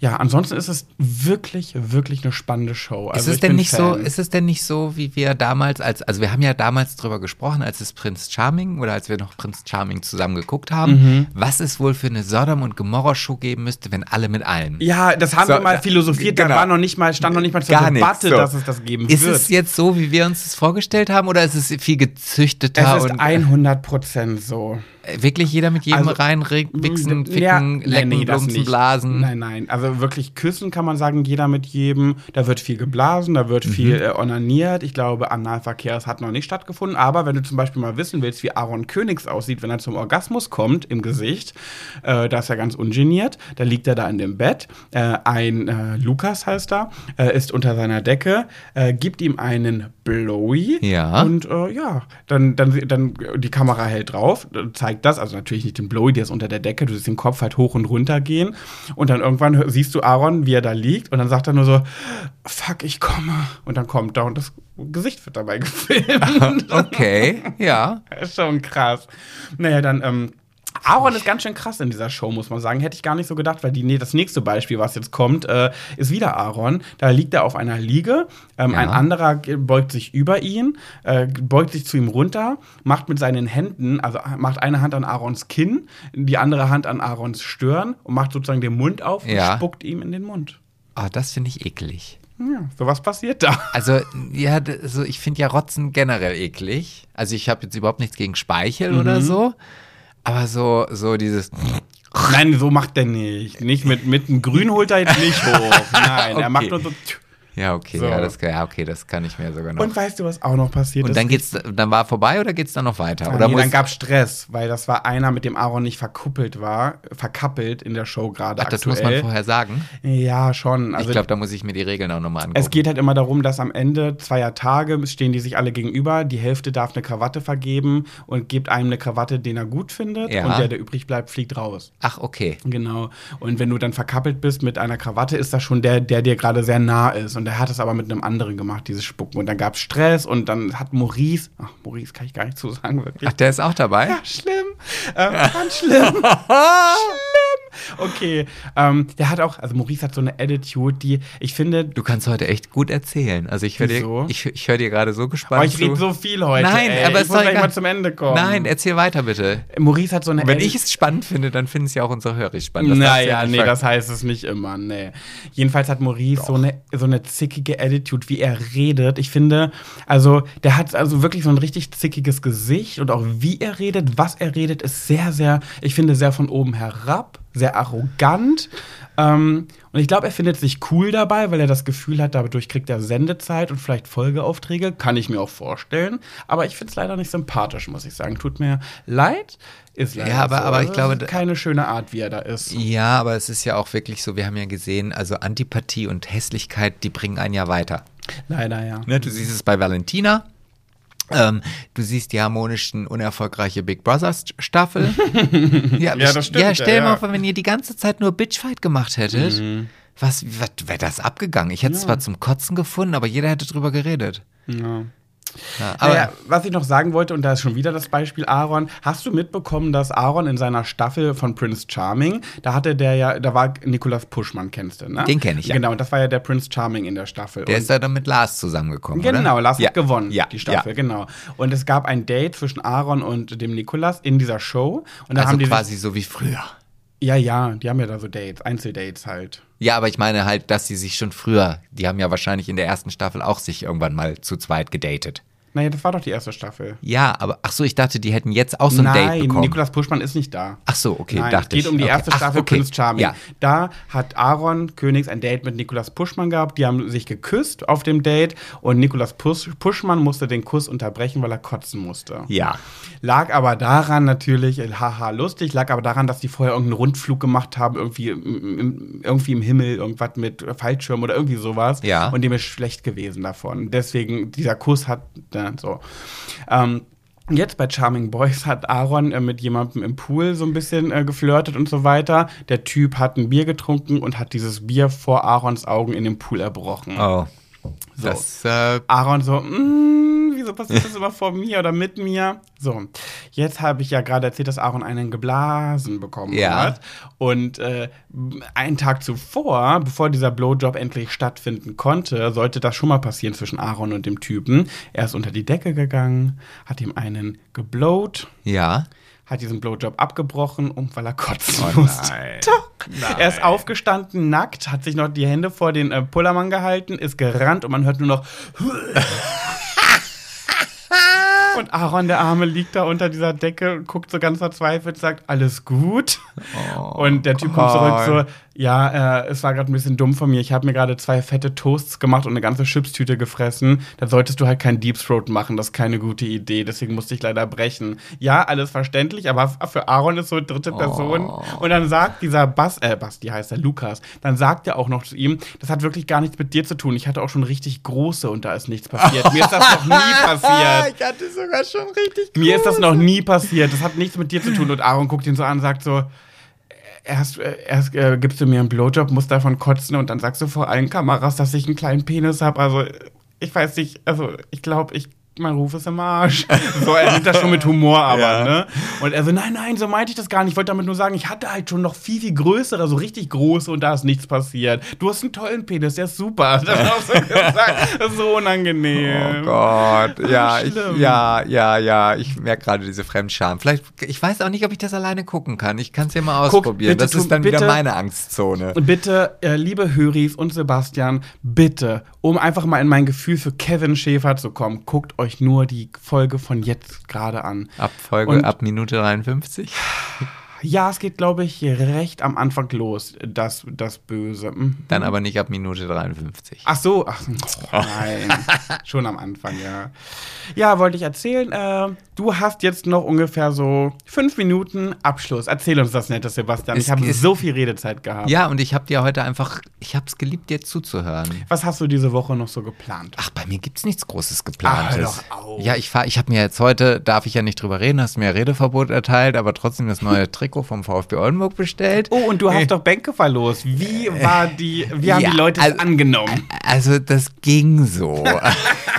ja, ansonsten ist es wirklich, wirklich eine spannende Show. Also ist, es ich denn nicht so, ist es denn nicht so, wie wir damals, als, also wir haben ja damals drüber gesprochen, als es Prinz Charming oder als wir noch Prinz Charming zusammen geguckt haben, Mhm. was es wohl für eine Sodom- und Gomorra-Show geben müsste, wenn alle mit allen. Ja, das haben So, wir mal philosophiert, genau. da war noch nicht mal, stand noch nicht mal zur Gar Debatte, so. dass es das geben Ist wird. es jetzt so, wie wir uns das vorgestellt haben, oder ist es viel gezüchteter es ist und 100 Prozent so. Wirklich jeder mit jedem Also, rein, wichsen, ficken, Ja, lecken, nee, blumsen, blasen? Nein, nein. Also wirklich küssen kann man sagen, jeder mit jedem. Da wird viel geblasen, da Mhm. wird viel äh, onaniert. Ich glaube, Analverkehr hat noch nicht stattgefunden. Aber wenn du zum Beispiel mal wissen willst, wie Aaron Königs aussieht, wenn er zum Orgasmus kommt im Gesicht, äh, da ist er ganz ungeniert. Da liegt er da in dem Bett. Äh, ein äh, Lukas heißt er, äh, ist unter seiner Decke, äh, gibt ihm einen Blowy. Ja. Und ja, dann, dann, dann die Kamera hält drauf, zeigt das, also natürlich nicht den Blowy, der ist unter der Decke, du siehst den Kopf halt hoch und runter gehen. Und dann irgendwann siehst du Aaron, wie er da liegt, und dann sagt er nur so, fuck, ich komme. Und dann kommt er und das Gesicht wird dabei [laughs] gefilmt. [laughs] Okay, ja. [laughs] ist schon krass. Naja, dann, ähm, Aaron ist ganz schön krass in dieser Show, muss man sagen. Hätte ich gar nicht so gedacht, weil die, nee, das nächste Beispiel, was jetzt kommt, äh, ist wieder Aaron. Da liegt er auf einer Liege. Ähm, Ja. Ein anderer beugt sich über ihn, äh, beugt sich zu ihm runter, macht mit seinen Händen, also macht eine Hand an Aarons Kinn, die andere Hand an Aarons Stirn und macht sozusagen den Mund auf Ja. und spuckt ihm in den Mund. Oh, das finde ich eklig. Ja, so was passiert da. Also, ja, also ich finde ja Rotzen generell eklig. Also ich habe jetzt überhaupt nichts gegen Speichel Mhm. oder so. Aber so, so dieses. Nein, so macht er nicht. Nicht mit, mit dem Grün holt er jetzt nicht hoch. [laughs] Nein, er Okay. macht nur so. Ja, okay, So. ja, das, ja, okay, das kann ich mir sogar noch. Und weißt du, was auch noch passiert Und ist? dann geht's, dann war vorbei oder geht's dann noch weiter? Ah, Oder nee, dann gab Stress, weil das war einer, mit dem Aaron nicht verkuppelt war, verkappelt in der Show gerade Ach, das muss man aktuell. vorher sagen. Ja, schon. Also ich glaube, da muss ich mir die Regeln auch nochmal angucken. es geht halt immer darum, dass am Ende zweier Tage stehen die sich alle gegenüber. Die Hälfte darf eine Krawatte vergeben und gibt einem eine Krawatte, den er gut findet. Ja. Und der, der übrig bleibt, fliegt raus. Ach, okay. Genau. Und wenn du dann verkappelt bist mit einer Krawatte, ist das schon der, der dir gerade sehr nah ist. Und der hat es aber mit einem anderen gemacht, dieses Spucken. Und dann gab es Stress und dann hat Maurice, ach, Maurice kann ich gar nicht zu sagen, wirklich. Ach, der ist auch dabei? Ja, schlimm. Ähm, ganz schlimm. [laughs] schlimm. Okay. Ähm, der hat auch, also Maurice hat so eine Attitude, die ich finde. Du kannst heute echt gut erzählen. Also ich höre dir, ich, ich hör dir gerade so gespannt Oh, ich rede so viel heute. Nein, ey. aber ich es muss soll gleich mal zum Ende kommen. Nein, erzähl weiter bitte. Maurice hat so eine Und wenn Atti- ich es spannend finde, dann finden es ja auch unsere Hörer spannend. Das Naja, nicht nee, das heißt es nicht immer, nee. Jedenfalls hat Maurice so eine, so eine zickige Attitude, wie er redet. Ich finde, also, der hat also wirklich so ein richtig zickiges Gesicht und auch wie er redet, was er redet, ist sehr, sehr, ich finde, sehr von oben herab, sehr arrogant. Ähm, und ich glaube, er findet sich cool dabei, weil er das Gefühl hat, dadurch kriegt er Sendezeit und vielleicht Folgeaufträge. Kann ich mir auch vorstellen. Aber ich finde es leider nicht sympathisch, muss ich sagen. Tut mir leid. Ist leider Ja, aber- so. aber ich glaube, ist keine schöne Art, wie er da ist. Ja, aber es ist ja auch wirklich so, wir haben ja gesehen, also Antipathie und Hässlichkeit, die bringen einen ja weiter. Leider, ja. Ne, du siehst es bei Valentina. Ähm, du siehst die harmonischen, unerfolgreiche Big Brother St- Staffel. [laughs] ja, Ja, das stimmt, Ja, stell dir ja, mal ja. Mhm. vor, wenn ihr die ganze Zeit nur Bitchfight gemacht hättet. Was, was wäre das abgegangen? Ich hätte es zwar zum Kotzen gefunden, aber jeder hätte drüber geredet. Ja. Ja, aber naja, was ich noch sagen wollte, und da ist schon wieder das Beispiel Aaron, hast du mitbekommen, dass Aaron in seiner Staffel von Prince Charming, da hatte der ja, da war Nikolas Puschmann, kennst du, ne? Den kenn ich, ja. Genau, und das war ja der Prince Charming in der Staffel. der und ist da dann mit Lars zusammengekommen, Genau, oder? Lars ja. hat gewonnen, ja. die Staffel, Ja. genau. Und es gab ein Date zwischen Aaron und dem Nikolas in dieser Show. Und Also haben die quasi so wie früher. Ja, ja, die haben ja da so Dates, Einzeldates halt. Ja, aber ich meine halt, dass sie sich schon früher, die haben ja wahrscheinlich in der ersten Staffel auch sich irgendwann mal zu zweit gedatet. Naja, das war doch die erste Staffel. Ja, aber ach so, ich dachte, die hätten jetzt auch so ein Date Nein, bekommen. Nikolas Puschmann ist nicht da. ach so, okay, Nein, dachte es geht ich. um die okay. erste Ach, Staffel okay. Prince Charming. Ja. Da hat Aaron Königs ein Date mit Nikolas Puschmann gehabt. Die haben sich geküsst auf dem Date und Nikolas Pusch Puschmann musste den Kuss unterbrechen, weil er kotzen musste. Ja. Lag aber daran natürlich, äh, haha, lustig, lag aber daran, dass die vorher irgendeinen Rundflug gemacht haben, irgendwie im, irgendwie im Himmel, irgendwas mit Fallschirm oder irgendwie sowas. Ja. Und dem ist schlecht gewesen davon. Deswegen, dieser Kuss hat, äh, so. Ähm, Jetzt bei Charming Boys hat Aaron äh, mit jemandem im Pool so ein bisschen äh, geflirtet und so weiter. Der Typ hat ein Bier getrunken und hat dieses Bier vor Aarons Augen in dem Pool erbrochen. Oh. So. Das, äh, Aaron so, mm, wieso passiert das immer vor mir oder mit mir? So, jetzt habe ich ja gerade erzählt, dass Aaron einen geblasen bekommen Ja. hat. Und äh, einen Tag zuvor, bevor dieser Blowjob endlich stattfinden konnte, sollte das schon mal passieren zwischen Aaron und dem Typen. Er ist unter die Decke gegangen, hat ihm einen geblowt, Ja. Hat diesen Blowjob abgebrochen und weil er kotzen Oh musste. nein. Nein. Er ist aufgestanden, nackt, hat sich noch die Hände vor den äh, Pullermann gehalten, ist gerannt und man hört nur noch. [laughs] [laughs] [laughs] Und Aaron, der Arme, liegt da unter dieser Decke, guckt so ganz verzweifelt, sagt, alles gut. und der Typ kommt zurück so, ja, äh, es war gerade ein bisschen dumm von mir. Ich habe mir gerade zwei fette Toasts gemacht und eine ganze Chipstüte gefressen. Da solltest du halt kein Deep Throat machen, das ist keine gute Idee. Deswegen musste ich leider brechen. Ja, alles verständlich, aber für Aaron ist so dritte Person. Und dann sagt dieser Bass, äh, Basti heißt er, Lukas, dann sagt er auch noch zu ihm, das hat wirklich gar nichts mit dir zu tun. Ich hatte auch schon richtig große und da ist nichts passiert. Mir ist das noch nie [laughs] passiert. Ich hatte sogar schon richtig Mir ist das noch nie passiert. Das hat nichts mit dir zu tun. Und Aaron guckt ihn so an und sagt so: Erst, äh, erst äh, gibst du mir einen Blowjob, musst davon kotzen und dann sagst du vor allen Kameras, dass ich einen kleinen Penis habe. Also, ich weiß nicht, also, ich glaube, ich. Mein Ruf ist im Arsch. [laughs] So, er nimmt das schon mit Humor, aber, Ja. ne? Und er so, nein, nein, so meinte ich das gar nicht. Ich wollte damit nur sagen, ich hatte halt schon noch viel, viel größere, so richtig große und da ist nichts passiert. Du hast einen tollen Penis, der ist super. [laughs] Das auch [laughs] so gesagt. Das ist so unangenehm. Oh Gott, ja, ich, ja, ja, ja, ich merke gerade diese Fremdscham. Vielleicht, ich weiß auch nicht, ob ich das alleine gucken kann. Ich kann es ja mal Guck, ausprobieren. das ist dann bitte- wieder meine Angstzone. Und bitte, äh, liebe Höris und Sebastian, bitte, um einfach mal in mein Gefühl für Kevin Schäfer zu kommen, guckt euch nur die Folge von jetzt gerade an. Ab Folge, Und- ab Minute 53. [sighs] Ja, es geht, glaube ich, recht am Anfang los, das, das Böse. Mhm. Dann aber nicht ab Minute 53. Ach so, ach oh, nein, [laughs] schon am Anfang, ja. Ja, wollte ich erzählen. Äh, du hast jetzt noch ungefähr so fünf Minuten Abschluss. Erzähl uns das Nette, Sebastian. Es ich habe so viel Redezeit gehabt. Ja, und ich habe dir heute einfach, ich habe es geliebt, dir zuzuhören. Was hast du diese Woche noch so geplant? Ach, bei mir gibt's nichts Großes geplantes. Ach, hör doch auf. Ja, ich fahr, ich habe mir jetzt heute, darf ich ja nicht drüber reden, hast mir Redeverbot erteilt, aber trotzdem das neue [laughs] Trikot vom VfB Oldenburg bestellt. Oh, und du hast doch Bänke verlost. Wie war die, wie haben Ja, die Leute es also- angenommen? Also das ging so.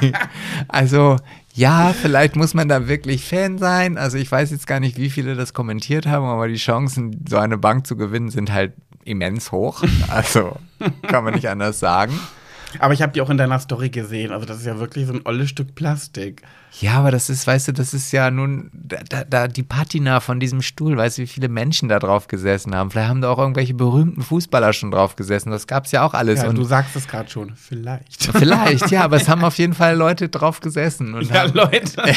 [laughs] also ja, vielleicht muss man da wirklich Fan sein. Also ich weiß jetzt gar nicht, wie viele das kommentiert haben, aber die Chancen, so eine Bank zu gewinnen, sind halt immens hoch. Also kann man nicht anders sagen. Aber ich habe die auch in deiner Story gesehen. Also das ist ja wirklich so ein olles Stück Plastik. Ja, aber das ist, weißt du, das ist ja nun da, da, die Patina von diesem Stuhl, weißt du, wie viele Menschen da drauf gesessen haben. Vielleicht haben da auch irgendwelche berühmten Fußballer schon drauf gesessen. Das gab's ja auch alles. Ja, und du sagst es gerade schon. Vielleicht. [laughs] vielleicht, ja, aber es haben auf jeden Fall Leute drauf gesessen. Und Ja, haben, Leute. [laughs]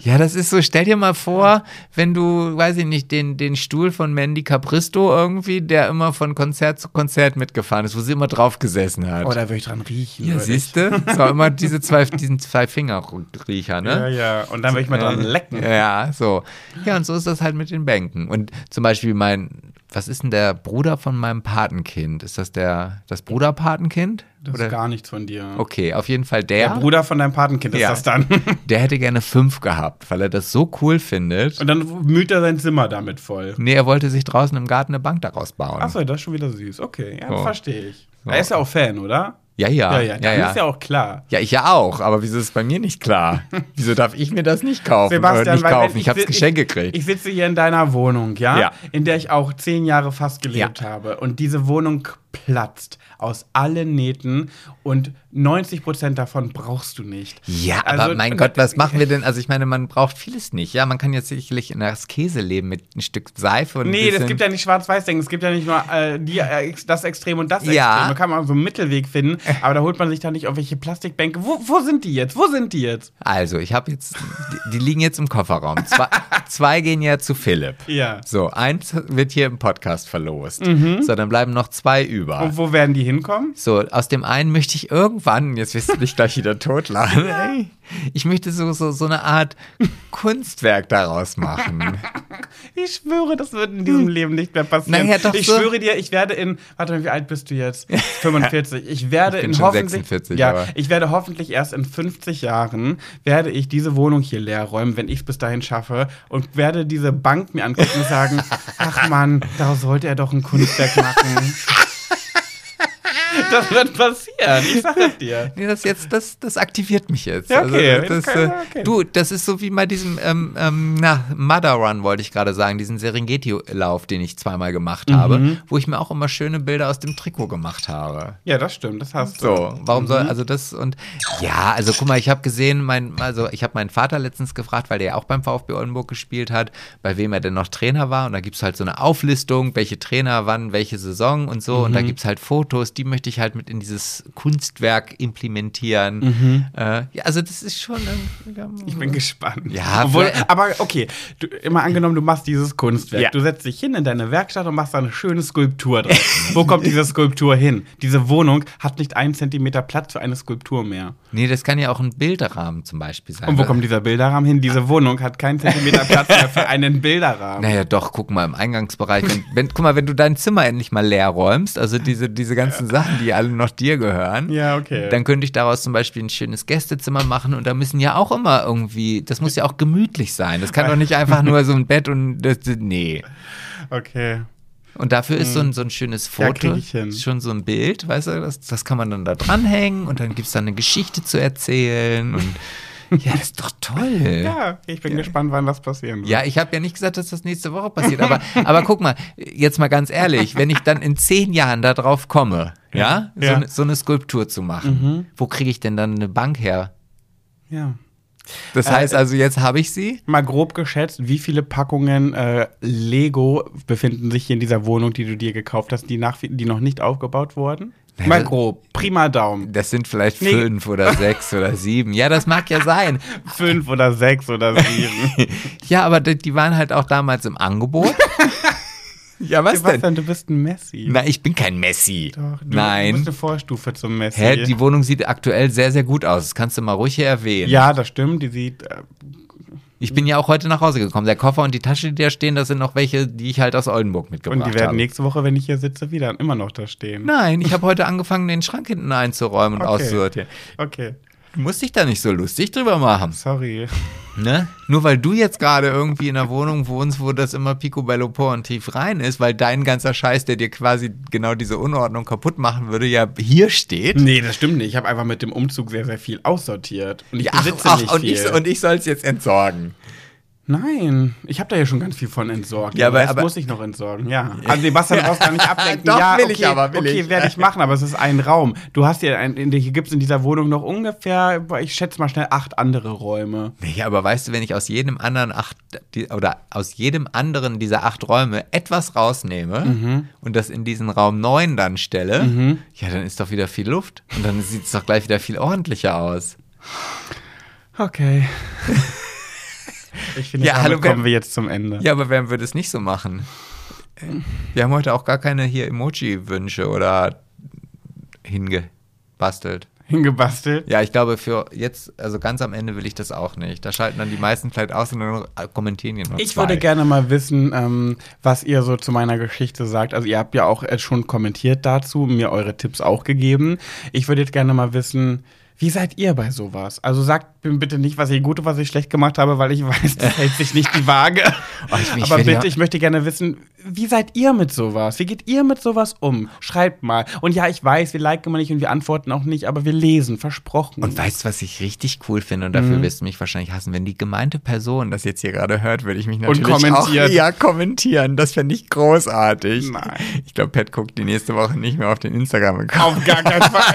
Ja, das ist so, stell dir mal vor, wenn du, weiß ich nicht, den, den Stuhl von Mandy Capristo irgendwie, der immer von Konzert zu Konzert mitgefahren ist, wo sie immer drauf gesessen hat. Oh, da würde ich dran riechen. ja, siehst du? Es war immer diese zwei, diesen zwei Fingerriecher, Ja, ne? ja. Und dann würde ich mal dran lecken. Ja, so. Ja, und so ist das halt mit den Bänken. Und zum Beispiel mein, was ist denn der Bruder von meinem Patenkind? Ist das der, das Bruderpatenkind? Das ist gar nichts von dir. Okay, auf jeden Fall der. Der Bruder von deinem Patenkind ist Ja. das dann. [laughs] Der hätte gerne fünf gehabt, weil er das so cool findet. Und dann müht er sein Zimmer damit voll. Nee, er wollte sich draußen im Garten eine Bank daraus bauen. Achso, das ist schon wieder süß. Okay, ja, So. verstehe ich. So. Er ist ja auch Fan, oder? Ja, ja. ja, ja. ja, ja. ist ja auch klar. Ja, ich ja auch, aber wieso ist es bei mir nicht klar? [laughs] wieso darf ich mir das nicht kaufen? Sebastian, nicht kaufen? Ich habe si- Geschenk gekriegt. Ich sitze hier in deiner Wohnung, ja? Ja. In der ich auch zehn Jahre fast gelebt Ja. habe. Und diese Wohnung platzt aus allen Nähten und 90 Prozent davon brauchst du nicht. ja, Also, aber mein Gott, was [laughs] machen wir denn? Also ich meine, man braucht vieles nicht. Ja, man kann jetzt sicherlich in das Käse leben mit ein Stück Seife und Nee, das gibt ja nicht Schwarz-Weiß-Denken. Es gibt ja nicht nur äh, die, äh, das Extrem und das Ja. Extrem. Da kann man so einen Mittelweg finden. Aber da holt man sich da nicht irgendwelche Plastikbänke. Wo, wo sind die jetzt? Wo sind die jetzt? Also, ich habe jetzt, die, die liegen jetzt im Kofferraum. Zwei, zwei gehen ja zu Philipp. Ja. So, eins wird hier im Podcast verlost. So, dann bleiben noch zwei über. Und wo werden die hinkommen? So, aus dem einen möchte ich irgendwann, jetzt wirst du mich gleich wieder totlachen, ey, ich möchte so, so, so eine Art Kunstwerk daraus machen. Ich schwöre, das wird in diesem Leben nicht mehr passieren. Naja, doch ich so. schwöre dir, ich werde in, warte mal, wie alt bist du jetzt? 45. Ich werde Ich in hoffentlich, 46, ja, aber- ich werde hoffentlich erst in 50 Jahren werde ich diese Wohnung hier leer räumen, wenn ich es bis dahin schaffe und werde diese Bank mir angucken und sagen, [laughs] ach Mann, da sollte er doch ein Kunstwerk machen. ha [laughs] ha Das wird passieren, ich sag es dir. Nee, das jetzt, das, das aktiviert mich jetzt. Ja, okay, Also, das, das äh, okay. Du, das ist so wie bei diesem, ähm, ähm, na, Mother Run wollte ich gerade sagen, diesen Serengeti-Lauf, den ich zweimal gemacht habe, Mhm. wo ich mir auch immer schöne Bilder aus dem Trikot gemacht habe. Ja, das stimmt, das hast du. So, warum soll, Mhm. also das und ja, also guck mal, ich habe gesehen, mein, also ich habe meinen Vater letztens gefragt, weil der ja auch beim VfB Oldenburg gespielt hat, bei wem er denn noch Trainer war und da gibt es halt so eine Auflistung, welche Trainer wann, welche Saison und so und Mhm. da gibt es halt Fotos, die möchte ich halt mit in dieses Kunstwerk implementieren. Äh, ja, also das ist schon Mhm. Ich bin gespannt. Ja, Obwohl, für- aber okay, du, immer angenommen, du machst dieses Kunstwerk. Ja. Du setzt dich hin in deine Werkstatt und machst da eine schöne Skulptur drauf. [laughs] Wo kommt diese Skulptur hin? Diese Wohnung hat nicht einen Zentimeter Platz für eine Skulptur mehr. Nee, das kann ja auch ein Bilderrahmen zum Beispiel sein. Und wo kommt dieser Bilderrahmen hin? Diese Wohnung hat keinen Zentimeter Platz mehr für einen Bilderrahmen. Naja, doch, guck mal im Eingangsbereich. Wenn, wenn, guck mal, wenn du dein Zimmer endlich mal leer räumst, also diese, diese ganzen Sachen, die alle noch dir gehören, Ja, okay. dann könnte ich daraus zum Beispiel ein schönes Gästezimmer machen und da müssen ja auch immer irgendwie, das muss ja auch gemütlich sein. Das kann doch nicht einfach nur so ein Bett und das, nee. Okay. Und dafür ist so ein, so ein schönes Ja, Foto, hin. schon so ein Bild, weißt du, das, das kann man dann da dranhängen und dann gibt es dann eine Geschichte zu erzählen und [laughs] ja, das ist doch toll. Ja, ich bin gespannt, wann das passieren wird. Ja, ich habe ja nicht gesagt, dass das nächste Woche passiert, aber, [laughs] aber guck mal, jetzt mal ganz ehrlich, wenn ich dann in zehn Jahren da drauf komme, ja, so, Ja. ne- so eine Skulptur zu machen, wo kriege ich denn dann eine Bank her? ja. Das Äh, heißt also, jetzt habe ich sie. Mal grob geschätzt, wie viele Packungen äh, Lego befinden sich hier in dieser Wohnung, die du dir gekauft hast, die, nach, die noch nicht aufgebaut wurden? Naja, Mal das- grob, prima Daumen. Das sind vielleicht Nee. fünf oder [laughs] sechs oder sieben. Ja, das mag ja sein. Fünf oder sechs oder sieben. [laughs] Ja, aber die, die waren halt auch damals im Angebot. [laughs] ja, was denn? Sebastian, du bist ein Messi. Na, ich bin kein Messi. Doch, du, du Nein. bist eine Vorstufe zum Messi. Hä, die Wohnung sieht aktuell sehr, sehr gut aus. Das kannst du mal ruhig hier erwähnen. ja, das stimmt. Die sieht. Äh, Ich bin ja auch heute nach Hause gekommen. Der Koffer und die Tasche, die da stehen, das sind noch welche, die ich halt aus Oldenburg mitgebracht und die werden habe. nächste Woche, wenn ich hier sitze, wieder immer noch da stehen. Nein, ich habe heute angefangen, den Schrank hinten einzuräumen und Okay. auszusortieren. Okay, Du musst dich da nicht so lustig drüber machen. sorry. Ne? Nur weil du jetzt gerade irgendwie in einer Wohnung wohnst, wo das immer picobello und tief rein ist, weil dein ganzer Scheiß, der dir quasi genau diese Unordnung kaputt machen würde, ja hier steht. Nee, das stimmt nicht. Ich habe einfach mit dem Umzug sehr, sehr viel aussortiert. Und ich Ja, ach, besitze ach, nicht und, viel. ich, und ich soll es jetzt entsorgen. Nein, ich habe da ja schon ganz viel von entsorgt. Ja, aber- das aber- muss ich noch entsorgen, ja. Also Sebastian, du brauchst gar nicht [laughs] ablenken. Doch, ja, will okay, ich aber, will okay, ich. werde ich machen, aber es ist ein Raum. Du hast ja, ein, in, hier gibt es in dieser Wohnung noch ungefähr, ich schätze mal schnell, acht andere Räume. Nee, aber weißt du, wenn ich aus jedem anderen acht die, oder aus jedem anderen dieser acht Räume etwas rausnehme Mhm. und das in diesen Raum 9 dann stelle, ja, dann ist doch wieder viel Luft und dann sieht es doch gleich wieder viel ordentlicher aus. Okay. [laughs] Ich finde, Ja, hallo, kommen wir jetzt zum Ende. Ja, aber wer würde es nicht so machen? Wir haben heute auch gar keine hier Emoji-Wünsche oder hingebastelt. Hingebastelt. Ja, ich glaube, für jetzt, also ganz am Ende will ich das auch nicht. Da schalten dann die meisten vielleicht aus und dann kommentieren hier nur Ich zwei. würde gerne mal wissen, ähm, was ihr so zu meiner Geschichte sagt. Also ihr habt ja auch äh, schon kommentiert dazu, mir eure Tipps auch gegeben. Ich würde jetzt gerne mal wissen, wie seid ihr bei sowas? Also sagt mir bitte nicht, was ich gut und was ich schlecht gemacht habe, weil ich [laughs] weiß, das hält sich nicht die Waage. [laughs] Oh, ich- ich Aber bitte, ja- ich möchte gerne wissen, wie seid ihr mit sowas? Wie geht ihr mit sowas um? Schreibt mal. Und ja, ich weiß, wir liken immer nicht und wir antworten auch nicht, aber wir lesen, versprochen. Und weißt du, was ich richtig cool finde? Und Mhm. dafür wirst du mich wahrscheinlich hassen. Wenn die gemeinte Person das jetzt hier gerade hört, würde ich mich natürlich auch ja, kommentieren. Das fände ich großartig. Nein. Ich glaube, Pat guckt die nächste Woche nicht mehr auf den Instagram-Account. Auf gar keinen [laughs] Fall.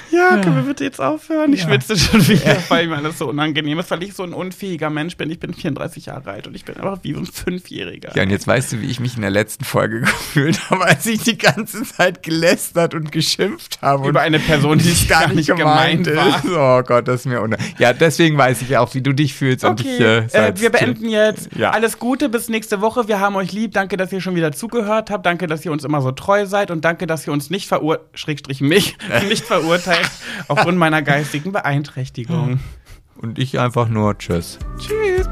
Ja, können wir bitte jetzt aufhören? Ich schwitze schon wieder, weil mir alles so unangenehm ist, weil ich so ein unfähiger Mensch bin. Ich bin 34 Jahre alt und ich bin einfach wie so ein Fünfjähriger. Ja, und jetzt weißt du, wie ich mich in der letzten Folge [laughs] gefühlt habe, als ich die ganze Zeit gelästert und geschimpft habe. Über eine Person, die [laughs] es gar nicht gemeint war. ist. Oh Gott, das ist mir unter. Ja, deswegen weiß ich auch, wie du dich fühlst. Und ich, Okay, äh, äh, wir beenden jetzt. Ja. Alles Gute, bis nächste Woche. Wir haben euch lieb. Danke, dass ihr schon wieder zugehört habt. Danke, dass ihr uns immer so treu seid. Und danke, dass ihr uns nicht verur Schrägstrich mich [laughs] nicht verurteilt [laughs] aufgrund meiner geistigen Beeinträchtigung. Und ich einfach nur Tschüss. Tschüss.